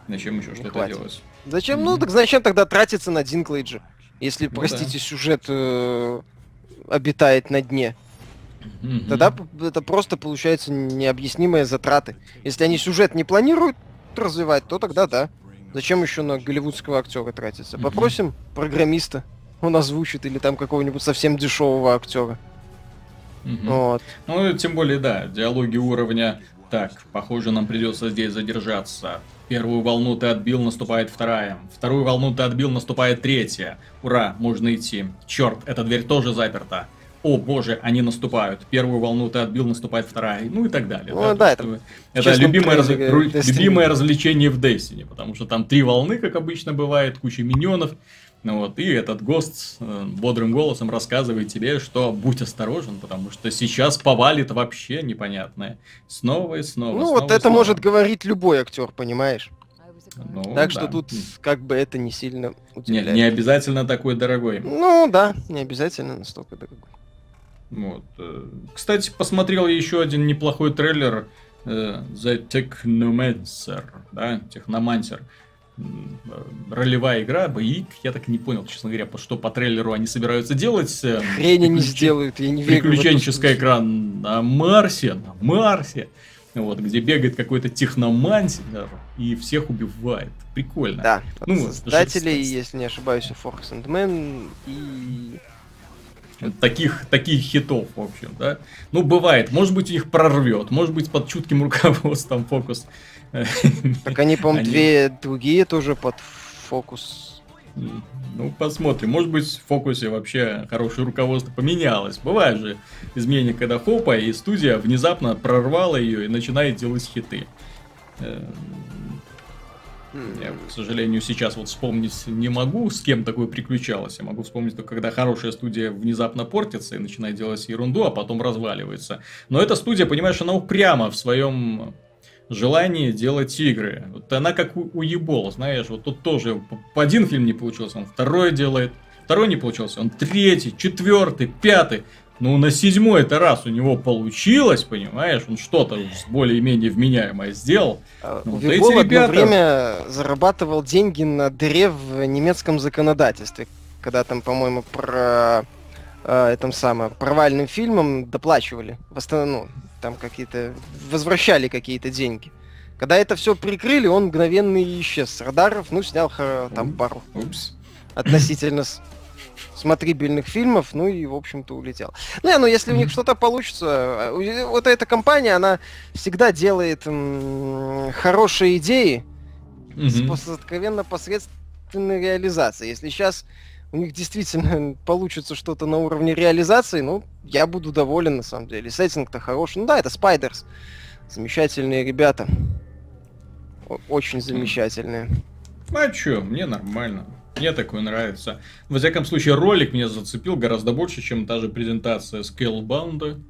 Speaker 1: Зачем еще что-то делать?
Speaker 2: Зачем? Ну, так зачем тогда тратиться на Динклейджа? Если, ну, простите, да. сюжет э, обитает на дне. Mm-hmm. Тогда это просто получается необъяснимые затраты. Если они сюжет не планируют развивать, то тогда да. Зачем еще на голливудского актера тратиться? Mm-hmm. Попросим программиста, он озвучит, или там какого-нибудь совсем дешевого актера.
Speaker 1: Mm-hmm. Вот. Ну, тем более, да, диалоги уровня. Так, похоже, нам придется здесь задержаться. Первую волну ты отбил, наступает вторая. Вторую волну ты отбил, наступает третья. Ура, можно идти. Черт, эта дверь тоже заперта. О боже, они наступают. Первую волну ты отбил, наступает вторая. Ну и так далее.
Speaker 2: Ну да, да это,
Speaker 1: это любимое, раз... любимое развлечение в Destiny. Потому что там три волны, как обычно бывает, куча миньонов. Ну вот, и этот ГОСТ э, бодрым голосом рассказывает тебе, что будь осторожен, потому что сейчас повалит вообще непонятное. Снова и снова.
Speaker 2: Ну
Speaker 1: снова
Speaker 2: вот это
Speaker 1: снова.
Speaker 2: может говорить любой актер, понимаешь?
Speaker 1: Ну,
Speaker 2: так да. что тут как бы это не сильно
Speaker 1: удивляет. Не, не обязательно такой дорогой.
Speaker 2: Ну да, не обязательно настолько дорогой.
Speaker 1: Вот. Э, кстати, посмотрел еще один неплохой трейлер э, The Technomancer, да, Техномансер ролевая игра, боевик, я так и не понял, честно говоря, что по трейлеру они собираются делать.
Speaker 2: Э, Хрень они сделают, я не верю.
Speaker 1: Приключенческий экран на Марсе, на Марсе, вот, где бегает какой-то техномантер и всех убивает. Прикольно.
Speaker 2: Да, ну, создатели, если не ошибаюсь, Fox and Man и
Speaker 1: таких, таких хитов, в общем, да. Ну, бывает, может быть, их прорвет, может быть, под чутким руководством фокус <laughs>
Speaker 2: так они, по-моему, две другие тоже под фокус.
Speaker 1: Ну, посмотрим. Может быть, в фокусе вообще хорошее руководство поменялось. Бывает же изменение, когда хопа, и студия внезапно прорвала ее и начинает делать хиты. Э, я, к сожалению, сейчас вот вспомнить не могу, с кем такое приключалось. Я могу вспомнить только, когда хорошая студия внезапно портится и начинает делать ерунду, а потом разваливается. Но эта студия, понимаешь, она упряма в своем желание делать игры. Вот она как у, уебол, знаешь, вот тут тоже один фильм не получился, он второй делает, второй не получился, он третий, четвертый, пятый. Ну, на седьмой это раз у него получилось, понимаешь, он что-то более-менее вменяемое сделал.
Speaker 2: А, ну, вот эти ребята... время зарабатывал деньги на дыре в немецком законодательстве, когда там, по-моему, про э, этом самым провальным фильмом доплачивали. Восстанов... Ну, там какие-то, возвращали какие-то деньги. Когда это все прикрыли, он мгновенно исчез с радаров, ну, снял там пару Упс. относительно смотрибельных фильмов, ну и, в общем-то, улетел. Ну, не, ну, если у них что-то получится, э, вот эта компания, она всегда делает м- хорошие идеи mm-hmm. с откровенно посредственной реализацией. Если сейчас у них действительно <laughs> получится что-то на уровне реализации, ну, я буду доволен, на самом деле. Сеттинг-то хороший. Ну да, это Спайдерс. Замечательные ребята. О- очень замечательные.
Speaker 1: А чё, мне нормально. Мне такое нравится. Во всяком случае, ролик меня зацепил гораздо больше, чем та же презентация Scalebound.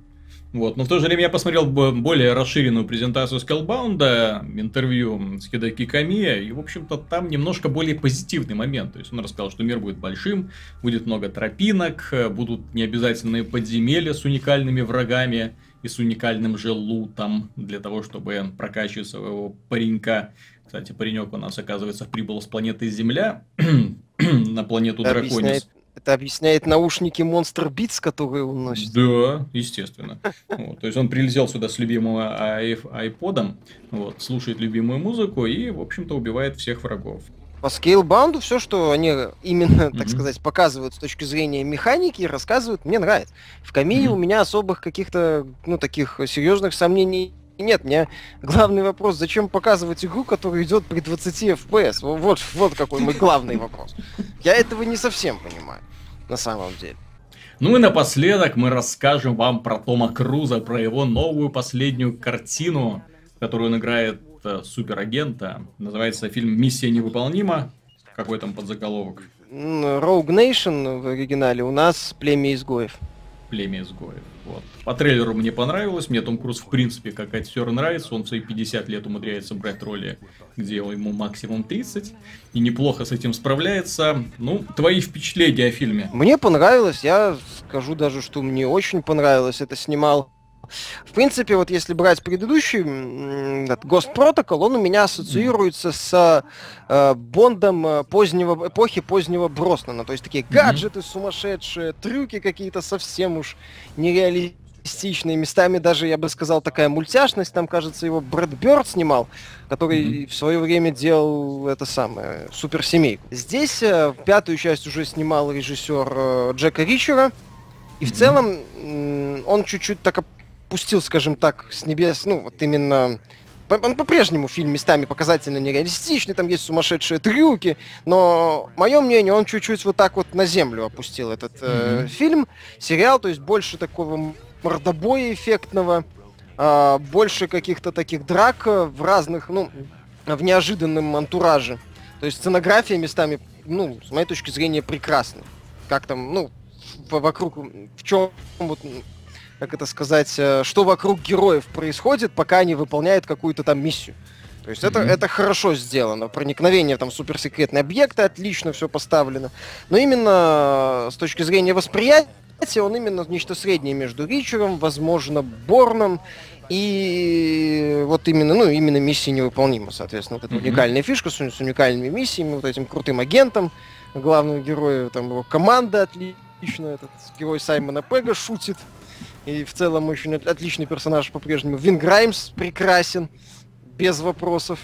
Speaker 1: Вот. Но в то же время я посмотрел более расширенную презентацию Scalebound, интервью с Хидаки Камия, и, в общем-то, там немножко более позитивный момент. То есть он рассказал, что мир будет большим, будет много тропинок, будут необязательные подземелья с уникальными врагами и с уникальным же лутом для того, чтобы прокачивать своего паренька. Кстати, паренек у нас, оказывается, прибыл с планеты Земля <clears throat> на планету Драконис.
Speaker 2: Это объясняет наушники Monster Beats, которые он носит.
Speaker 1: Да, естественно. <laughs> Вот, то есть он прилетел сюда с любимым айподом, вот, слушает любимую музыку и, в общем-то, убивает всех врагов.
Speaker 2: По скейлбаунду все, что они именно, так mm-hmm. сказать, показывают с точки зрения механики, рассказывают, мне нравится. В Камии mm-hmm. у меня особых каких-то, ну, таких серьезных сомнений нет, мне главный вопрос, зачем показывать игру, которая идет при 20 FPS? Вот, вот какой мой главный вопрос. Я этого не совсем понимаю, на самом деле.
Speaker 1: Ну и напоследок мы расскажем вам про Тома Круза, про его новую последнюю картину, которую он играет э, суперагента. Называется фильм «Миссия невыполнима». Какой там подзаголовок?
Speaker 2: Rogue Nation в оригинале, у нас племя изгоев.
Speaker 1: Племя изгоев. Вот. По трейлеру мне понравилось, мне Том Круз в принципе как актер нравится, он в свои 50 лет умудряется брать роли, где ему максимум 30, и неплохо с этим справляется. Ну, твои впечатления о фильме?
Speaker 2: Мне понравилось, я скажу даже, что мне очень понравилось, это снимал в принципе, вот если брать предыдущий Ghost Protocol, он у меня ассоциируется с э, Бондом э, позднего, эпохи позднего Броснана. То есть такие гаджеты сумасшедшие, трюки какие-то совсем уж нереалистичные. Местами даже, я бы сказал, такая мультяшность. Там, кажется, его Брэд Бёрд снимал, который mm-hmm. в свое время делал это самое, суперсемейку. Здесь э, пятую часть уже снимал режиссер э, Джека Ричера. И в целом он чуть-чуть так спустил, скажем так, с небес, ну, вот именно... Он по-прежнему фильм местами показательно нереалистичный, там есть сумасшедшие трюки, но, мое мнение, он чуть-чуть вот так вот на землю опустил этот mm-hmm. фильм, сериал, то есть больше такого мордобоя эффектного, э, больше каких-то таких драк в разных, ну, в неожиданном антураже. То есть сценография местами, ну, с моей точки зрения, прекрасна. Как там, ну, вокруг, в чем вот как это сказать, э, что вокруг героев происходит, пока они выполняют какую-то там миссию. То есть mm-hmm. это, это хорошо сделано. Проникновение там суперсекретные объекты, отлично все поставлено. Но именно с точки зрения восприятия, он именно нечто среднее между Ричером, возможно, Борном и вот именно, ну, именно миссия невыполнима, соответственно. Вот эта mm-hmm. уникальная фишка с, с уникальными миссиями, вот этим крутым агентом, главного героя, там его команда отлично, этот герой Саймона Пега шутит. И в целом очень отличный персонаж по-прежнему. Вин Граймс прекрасен, без вопросов.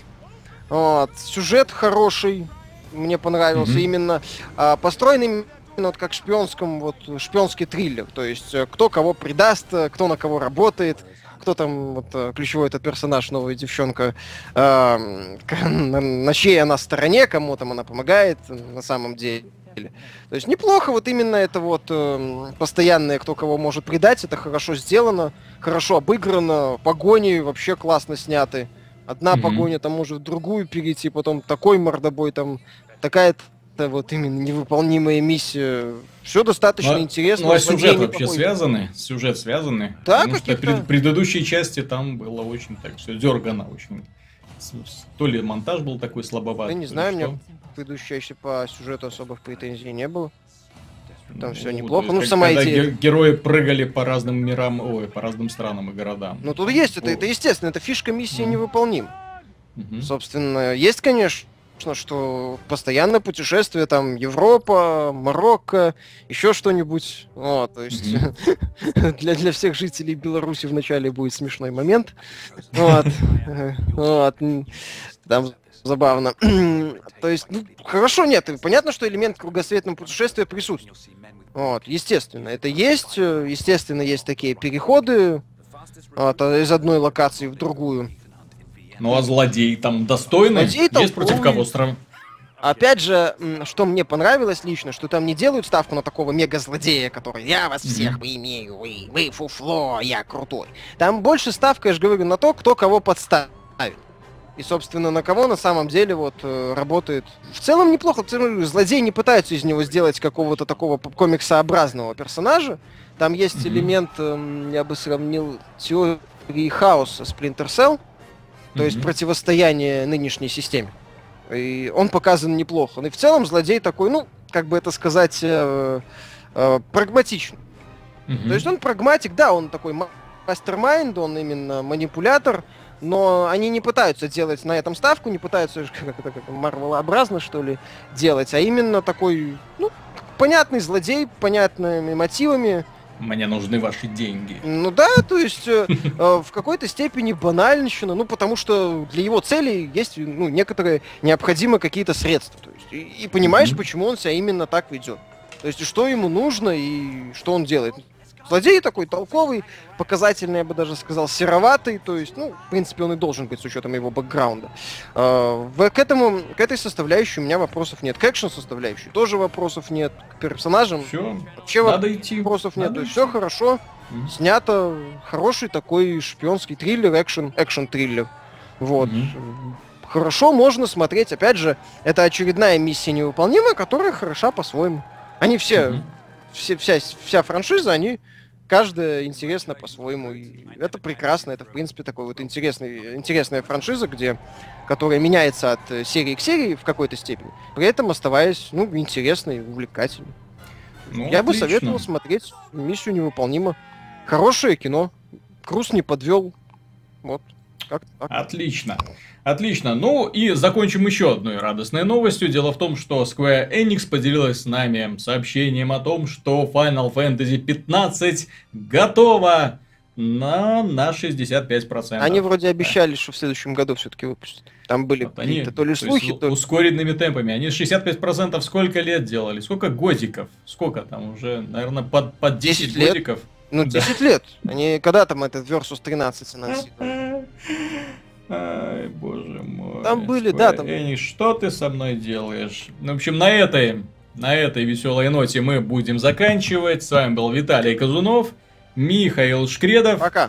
Speaker 2: Вот. Сюжет хороший, мне понравился mm-hmm. именно. А, построен именно вот как шпионском, вот шпионский триллер. То есть э, кто кого предаст, э, кто на кого работает, кто там вот э, ключевой этот персонаж, новая девчонка, э, на, на чьей она стороне, кому там она помогает на самом деле деле. То есть неплохо, вот именно это вот э, постоянное, кто кого может предать, это хорошо сделано, хорошо обыграно, погони вообще классно сняты. Одна mm-hmm. погоня там может в другую перейти, потом такой мордобой, там такая-то вот именно невыполнимая миссия. Все достаточно ну, интересно.
Speaker 1: Ну а сюжет вообще какой связаны? Сюжет связаны?
Speaker 2: Да, Потому что
Speaker 1: пред, предыдущей части там было очень так все дергано очень. То ли монтаж был такой слабоватый.
Speaker 2: Я не знаю, мне предыдущей части по сюжету особых претензий не было. Там ну, все неплохо. Ну, сама
Speaker 1: когда идея. герои прыгали по разным мирам, ой, по разным странам и городам.
Speaker 2: Ну, тут есть это, это естественно, это фишка миссии mm. невыполним. Mm-hmm. Собственно, есть, конечно, что постоянное путешествие, там, Европа, Марокко, еще что-нибудь. Вот, то есть mm-hmm. <laughs> для, для всех жителей Беларуси вначале будет смешной момент. Вот. <laughs> вот. Там забавно. <clears throat> То есть, ну, хорошо, нет, понятно, что элемент кругосветного путешествия присутствует. Вот, естественно, это есть, э, естественно, есть такие переходы вот, а из одной локации в другую.
Speaker 1: Ну а злодей там достойный? Злодей есть против кого стран?
Speaker 2: Опять же, что мне понравилось лично, что там не делают ставку на такого мега-злодея, который «я вас всех mm-hmm. имею, вы, вы фуфло, я крутой». Там больше ставка, я же говорю, на то, кто кого подставит. И, собственно, на кого на самом деле вот э, работает. В целом неплохо. Злодеи не пытаются из него сделать какого-то такого комиксообразного персонажа. Там есть
Speaker 1: Мгм.
Speaker 2: элемент, эм, я бы сравнил теории хаоса Splinter Cell, то есть противостояние нынешней системе. И он показан неплохо. Ну И в целом злодей такой, ну, как бы это сказать, э, э, прагматичный.
Speaker 1: Мгм.
Speaker 2: То есть он прагматик, да, он такой ма- мастер-майнд, он именно манипулятор, но они не пытаются делать на этом ставку, не пытаются как это как Марвелообразно, что ли, делать, а именно такой, ну, понятный злодей, понятными мотивами.
Speaker 1: Мне нужны ваши деньги.
Speaker 2: Ну да, то есть э, э, в какой-то степени банальщина, ну потому что для его целей есть ну, некоторые необходимы какие-то средства. То есть, и, и понимаешь,
Speaker 1: Мгм.
Speaker 2: почему он себя именно так ведет. То есть, что ему нужно и что он делает. Злодей такой толковый, показательный, я бы даже сказал, сероватый, то есть, ну, в принципе, он и должен быть с учетом его бэкграунда. В- к, этому, к этой составляющей у меня вопросов нет. К экшен составляющей тоже вопросов нет. К персонажам
Speaker 1: Все,
Speaker 2: вообще
Speaker 1: надо идти.
Speaker 2: вопросов нет.
Speaker 1: Надо
Speaker 2: То есть
Speaker 1: идти.
Speaker 2: все хорошо.
Speaker 1: Мгм.
Speaker 2: Снято хороший такой шпионский триллер, экшен, экшен-триллер. Вот.
Speaker 1: Мгм.
Speaker 2: Хорошо можно смотреть. Опять же, это очередная миссия невыполнимая, которая хороша по-своему. Они все,
Speaker 1: Мгм.
Speaker 2: все вся, вся франшиза, они каждая интересна по-своему. И это прекрасно. Это, в принципе, такой вот интересный, интересная франшиза, где, которая меняется от э, серии к серии в какой-то степени, при этом оставаясь, ну, интересной, увлекательной.
Speaker 1: Ну,
Speaker 2: Я бы
Speaker 1: отлично.
Speaker 2: советовал смотреть миссию невыполнима. Хорошее кино. Круз не подвел. Вот. Как так.
Speaker 1: Отлично. Отлично. Ну и закончим еще одной радостной новостью. Дело в том, что Square Enix поделилась с нами сообщением о том, что Final Fantasy 15 готова на, на 65%.
Speaker 2: Они вроде обещали, что в следующем году все-таки выпустят. Там были
Speaker 1: Вот они,
Speaker 2: то ли
Speaker 1: то есть
Speaker 2: слухи, то ли...
Speaker 1: ускоренными темпами. Они 65% сколько лет делали? Сколько годиков? Сколько там уже? Наверное, под, под 10,
Speaker 2: 10 лет.
Speaker 1: годиков.
Speaker 2: Ну,
Speaker 1: да.
Speaker 2: 10 лет. Они когда там этот Versus 13 анонсировали? <laughs>
Speaker 1: Ай, боже мой.
Speaker 2: Там были, да, там-
Speaker 1: Enix, что ты со мной делаешь? Ну, в общем, на этой, на этой веселой ноте мы будем заканчивать. С вами был Виталий Казунов, Михаил Шкредов.
Speaker 2: Пока.